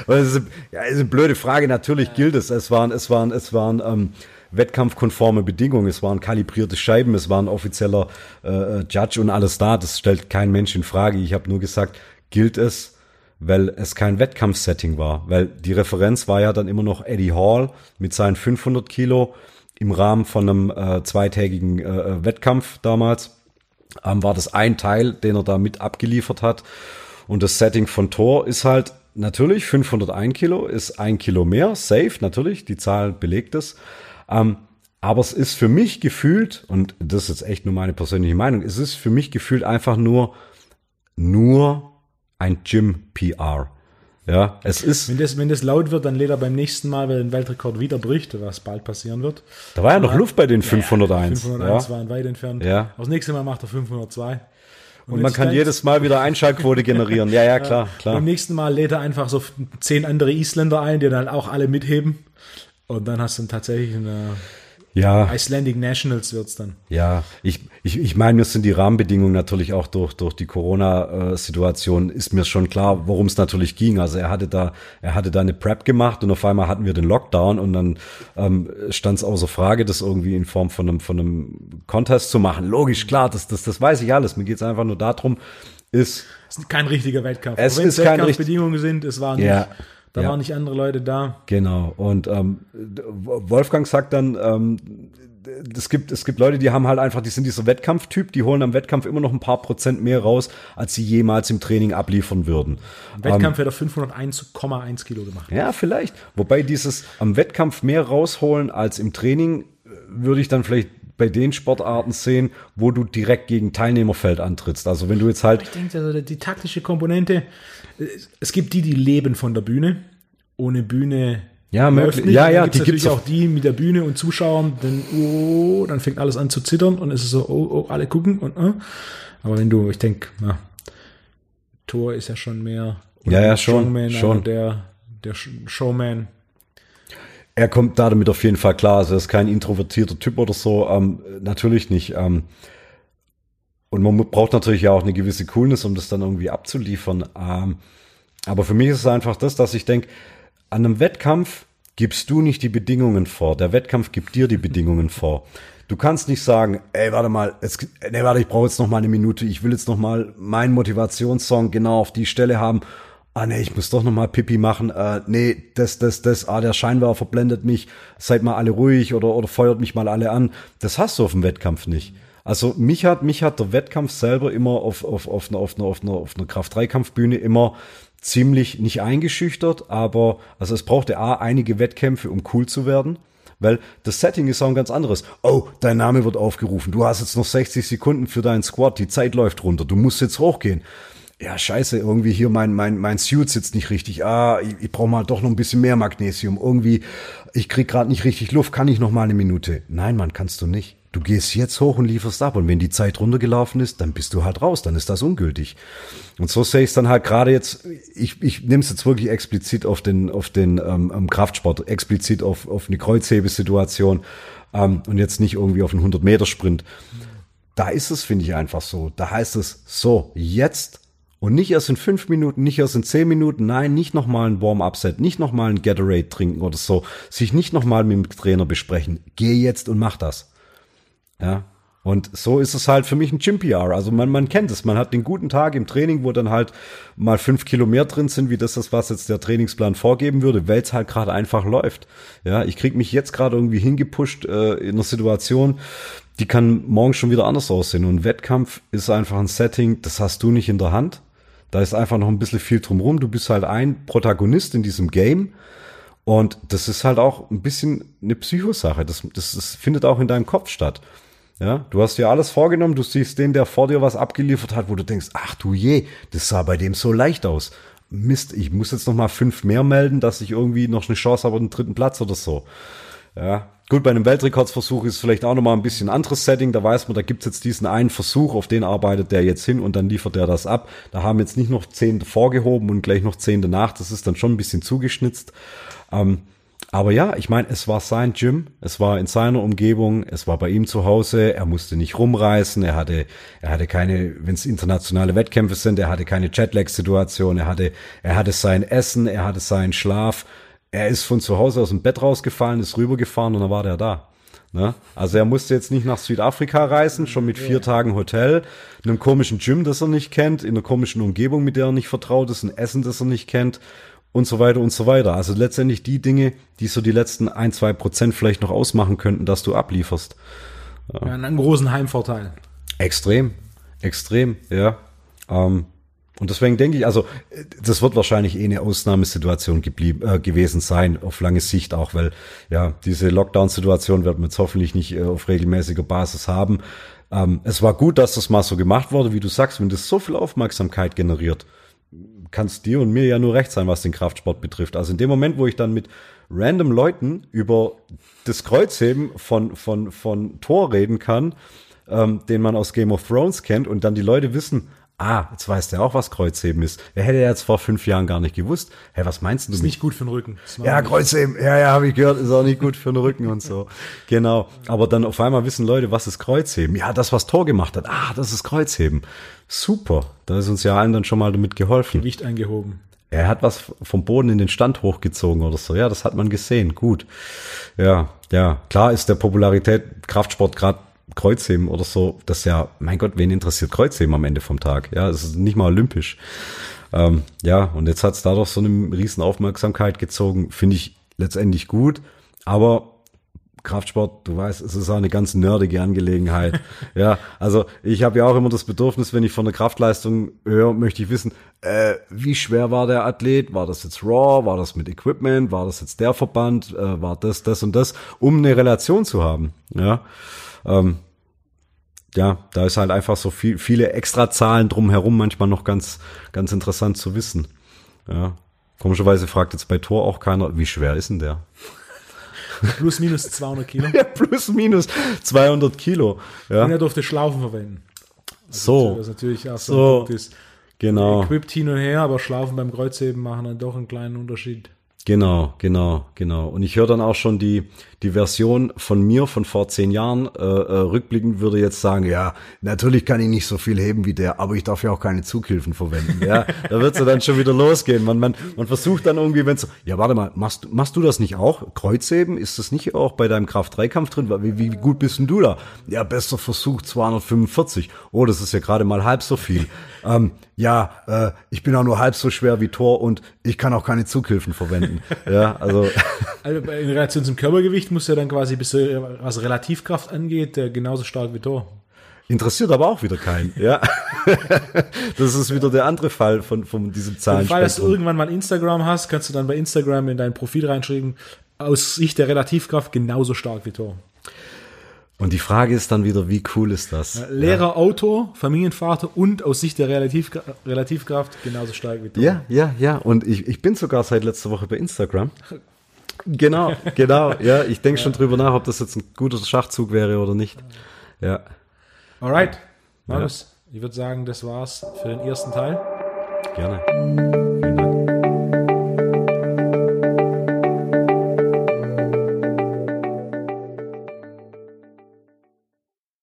das ist, ja, ist eine blöde Frage. Natürlich gilt es. Es waren, es waren, es waren ähm, wettkampfkonforme Bedingungen. Es waren kalibrierte Scheiben, es war ein offizieller äh, Judge und alles da. Das stellt kein Mensch in Frage. Ich habe nur gesagt, gilt es, weil es kein Wettkampfsetting war. Weil die Referenz war ja dann immer noch Eddie Hall mit seinen 500 Kilo im Rahmen von einem äh, zweitägigen äh, Wettkampf damals. Ähm, war das ein Teil, den er da mit abgeliefert hat. Und das Setting von Thor ist halt natürlich, 501 Kilo ist ein Kilo mehr, safe, natürlich, die Zahl belegt es. Ähm, aber es ist für mich gefühlt, und das ist jetzt echt nur meine persönliche Meinung, es ist für mich gefühlt einfach nur, nur ein Gym-PR. Ja, es ist. Wenn das, wenn das laut wird, dann lädt er beim nächsten Mal, weil den Weltrekord wieder bricht, was bald passieren wird. Da war ja noch Luft bei den 501. 501 ja. waren weit entfernt. Ja. Das nächste Mal macht er 502. Und, und man kann jedes Mal wieder Einschaltquote generieren. Ja, ja, klar, klar. Beim nächsten Mal lädt er einfach so zehn andere Isländer ein, die dann auch alle mitheben. Und dann hast du tatsächlich eine ja. Icelandic Nationals wird's dann. Ja, ich, ich, ich meine, mir sind die Rahmenbedingungen natürlich auch durch, durch die Corona-Situation, ist mir schon klar, worum es natürlich ging. Also er hatte da, er hatte da eine Prep gemacht und auf einmal hatten wir den Lockdown und dann ähm, stand es außer Frage, das irgendwie in Form von einem, von einem Contest zu machen. Logisch, klar, das, das, das weiß ich alles. Mir geht's einfach nur darum, ist. Es ist kein richtiger Wettkampf. Es ist kein Wettkampfbedingungen sind, es war nicht. Ja. Da Ja. waren nicht andere Leute da. Genau. Und ähm, Wolfgang sagt dann, ähm, es gibt, es gibt Leute, die haben halt einfach, die sind dieser Wettkampftyp, die holen am Wettkampf immer noch ein paar Prozent mehr raus, als sie jemals im Training abliefern würden. Im Wettkampf hätte er 501,1 Kilo gemacht. Ja, vielleicht. Wobei dieses am Wettkampf mehr rausholen als im Training, äh, würde ich dann vielleicht bei den Sportarten sehen, wo du direkt gegen Teilnehmerfeld antrittst. Also wenn du jetzt halt, Ich denke, also die taktische Komponente, es- gibt die, die leben von der Bühne. Ohne Bühne Ja, möglich. Ja, ja, gibt's die natürlich gibt's auch die mit der Bühne und Zuschauern, dann, oh, dann fängt alles an zu zittern und es ist so, oh, oh, alle gucken und, äh. Aber wenn du, ich denke, na, Thor ist ja schon mehr. Ja, ja, schon, Strongman, schon. also Der, der Sh- Showman. Er kommt da damit auf jeden Fall klar. Also er ist kein introvertierter Typ oder so. Ähm, natürlich nicht. Ähm, und man braucht natürlich ja auch eine gewisse Coolness, um das dann irgendwie abzuliefern. Ähm, aber für mich ist es einfach das, dass ich denke, an einem Wettkampf gibst du nicht die Bedingungen vor. Der Wettkampf gibt dir die Bedingungen vor. Du kannst nicht sagen, ey, warte mal, jetzt, nee, warte, ich brauche jetzt noch mal eine Minute. Ich will jetzt noch mal meinen Motivationssong genau auf die Stelle haben. Ah, nee, ich muss doch noch mal Pipi machen. Äh, nee, das, das, das, ah, der Scheinwerfer blendet mich. Seid mal alle ruhig oder, oder feuert mich mal alle an. Das hast du auf dem Wettkampf nicht. Also mich hat, mich hat der Wettkampf selber immer auf, auf, auf einer, auf einer, auf einer, auf einer Kraft-3-Kampfbühne immer ziemlich nicht eingeschüchtert, aber also es brauchte A, einige Wettkämpfe, um cool zu werden. Weil das Setting ist auch ein ganz anderes. Oh, dein Name wird aufgerufen. Du hast jetzt noch 60 Sekunden für deinen Squat. Die Zeit läuft runter. Du musst jetzt hochgehen. Ja, scheiße, irgendwie hier mein, mein, mein Suit sitzt nicht richtig. Ah, ich, ich brauche mal doch noch ein bisschen mehr Magnesium. Irgendwie, ich krieg gerade nicht richtig Luft. Kann ich noch mal eine Minute? Nein, Mann, kannst du nicht. Du gehst jetzt hoch und lieferst ab. Und wenn die Zeit runtergelaufen ist, dann bist du halt raus. Dann ist das ungültig. Und so sehe ich es dann halt gerade jetzt. Ich, ich nehme es jetzt wirklich explizit auf den, auf den ähm, ähm, Kraftsport, explizit auf, auf eine Kreuzhebesituation ähm, und jetzt nicht irgendwie auf einen 100-Meter-Sprint. Da ist es, finde ich, einfach so. Da heißt es so, jetzt und nicht erst in fünf Minuten, nicht erst in zehn Minuten, nein, nicht nochmal ein Warm-Up-Set, nicht nochmal ein Gatorade trinken oder so, sich nicht nochmal mit dem Trainer besprechen. Geh jetzt und mach das. Ja. Und so ist es halt für mich ein Gym-PR. Also man, man kennt es. Man hat den guten Tag im Training, wo dann halt mal fünf Kilo mehr drin sind, wie das ist, was jetzt der Trainingsplan vorgeben würde, weil es halt gerade einfach läuft. Ja, ich krieg mich jetzt gerade irgendwie hingepusht äh, in einer Situation, die kann morgen schon wieder anders aussehen. Und Wettkampf ist einfach ein Setting, das hast du nicht in der Hand. Da ist einfach noch ein bisschen viel drumrum. Du bist halt ein Protagonist in diesem Game. Und das ist halt auch ein bisschen eine Psychosache. Das, das, das findet auch in deinem Kopf statt. Ja, du hast dir alles vorgenommen, du siehst den, der vor dir was abgeliefert hat, wo du denkst, ach du je, das sah bei dem so leicht aus. Mist, ich muss jetzt noch mal fünf mehr melden, dass ich irgendwie noch eine Chance habe den dritten Platz oder so. Ja, gut, bei einem Weltrekordsversuch ist vielleicht auch noch mal ein bisschen anderes Setting. Da weiß man, da gibt's jetzt diesen einen Versuch, auf den arbeitet der jetzt hin und dann liefert der das ab. Da haben jetzt nicht noch zehn vorgehoben und gleich noch zehn danach. Das ist dann schon ein bisschen zugeschnitzt. Ähm, aber ja, ich meine, es war sein Gym, es war in seiner Umgebung, es war bei ihm zu Hause, er musste nicht rumreißen, er hatte, er hatte keine, wenn es internationale Wettkämpfe sind, er hatte keine Jetlag-Situation, er hatte, er hatte sein Essen, er hatte seinen Schlaf, er ist von zu Hause aus dem Bett rausgefallen, ist rübergefahren und dann war der da. Ne? Also er musste jetzt nicht nach Südafrika reisen, schon mit vier Tagen Hotel, einem komischen Gym, das er nicht kennt, in einer komischen Umgebung, mit der er nicht vertraut ist, ein Essen, das er nicht kennt und so weiter und so weiter. Also letztendlich die Dinge, die so die letzten ein, zwei Prozent vielleicht noch ausmachen könnten, dass du ablieferst. Ja, einen großen Heimvorteil. Extrem, extrem, ja. Ähm, Und deswegen denke ich, also das wird wahrscheinlich eh eine Ausnahmesituation geblieben, äh, gewesen sein, auf lange Sicht auch, weil ja, diese Lockdown-Situation wird man jetzt hoffentlich nicht äh, auf regelmäßiger Basis haben. Ähm, es war gut, dass das mal so gemacht wurde, wie du sagst, wenn das so viel Aufmerksamkeit generiert, kann es dir und mir ja nur recht sein, was den Kraftsport betrifft. Also in dem Moment, wo ich dann mit random Leuten über das Kreuzheben von, von, von Thor reden kann, ähm, den man aus Game of Thrones kennt und dann die Leute wissen, ah, jetzt weiß der auch, was Kreuzheben ist. Wer hätte jetzt vor fünf Jahren gar nicht gewusst. Hä, hey, was meinst du? Ist nicht gut für den Rücken. Ja, Kreuzheben, ja, ja, habe ich gehört, ist auch nicht gut für den Rücken und so. Genau. Aber dann auf einmal wissen Leute, was ist Kreuzheben? Ja, das, was Tor gemacht hat. Ah, das ist Kreuzheben. Super. Da ist uns ja allen dann schon mal damit geholfen. Gewicht eingehoben. Er hat was vom Boden in den Stand hochgezogen oder so. Ja, das hat man gesehen. Gut. Ja, ja. Klar ist der Popularität Kraftsport gerade Kreuzheben oder so, das ja, mein Gott, wen interessiert Kreuzheben am Ende vom Tag? Ja, es ist nicht mal olympisch. Ähm, ja, und jetzt hat es dadurch so eine riesen Aufmerksamkeit gezogen, finde ich letztendlich gut. Aber Kraftsport, du weißt, es ist auch eine ganz nerdige Angelegenheit. ja, also ich habe ja auch immer das Bedürfnis, wenn ich von der Kraftleistung höre, möchte ich wissen, äh, wie schwer war der Athlet? War das jetzt Raw? War das mit Equipment? War das jetzt der Verband? Äh, war das, das und das? Um eine Relation zu haben. Ja, ähm, ja, da ist halt einfach so viel, viele extra Zahlen drumherum manchmal noch ganz, ganz interessant zu wissen. Ja, komischerweise fragt jetzt bei Tor auch keiner, wie schwer ist denn der? Plus minus 200 Kilo. ja, plus minus 200 Kilo. Ja. Und er durfte Schlaufen verwenden. Also so. Das natürlich auch so. so ist. Genau. Equipped hin und her, aber Schlaufen beim Kreuzheben machen dann doch einen kleinen Unterschied. Genau, genau, genau. Und ich höre dann auch schon die, die Version von mir von vor zehn Jahren. Äh, äh, rückblickend würde jetzt sagen, ja, natürlich kann ich nicht so viel heben wie der, aber ich darf ja auch keine Zughilfen verwenden. Ja, da wird es dann schon wieder losgehen. Man, man, man versucht dann irgendwie, wenn so, ja, warte mal, machst, machst du das nicht auch? Kreuzheben? Ist das nicht auch bei deinem Kraft-3-Kampf drin? Wie, wie gut bist denn du da? Ja, bester Versuch 245. Oh, das ist ja gerade mal halb so viel. ähm, ja, äh, ich bin auch nur halb so schwer wie Thor und ich kann auch keine Zughilfen verwenden. ja, also. also in Relation zum Körpergewicht muss ja dann quasi, bis was Relativkraft angeht, genauso stark wie Thor. Interessiert aber auch wieder keinen, ja. das ist wieder der andere Fall von, von diesem Zahlen. Fall, dass du irgendwann mal Instagram hast, kannst du dann bei Instagram in dein Profil reinschreiben, aus Sicht der Relativkraft genauso stark wie Thor. Und die Frage ist dann wieder, wie cool ist das? Ja, Lehrer, ja. Autor, Familienvater und aus Sicht der Relativ Relativkraft genauso stark wie Thor. Ja, ja, ja. Und ich, ich bin sogar seit letzter Woche bei Instagram. Genau, genau. Ja, ich denke ja. schon drüber nach, ob das jetzt ein guter Schachzug wäre oder nicht. Ja. Alright. Markus, ich würde sagen, das war's für den ersten Teil. Gerne.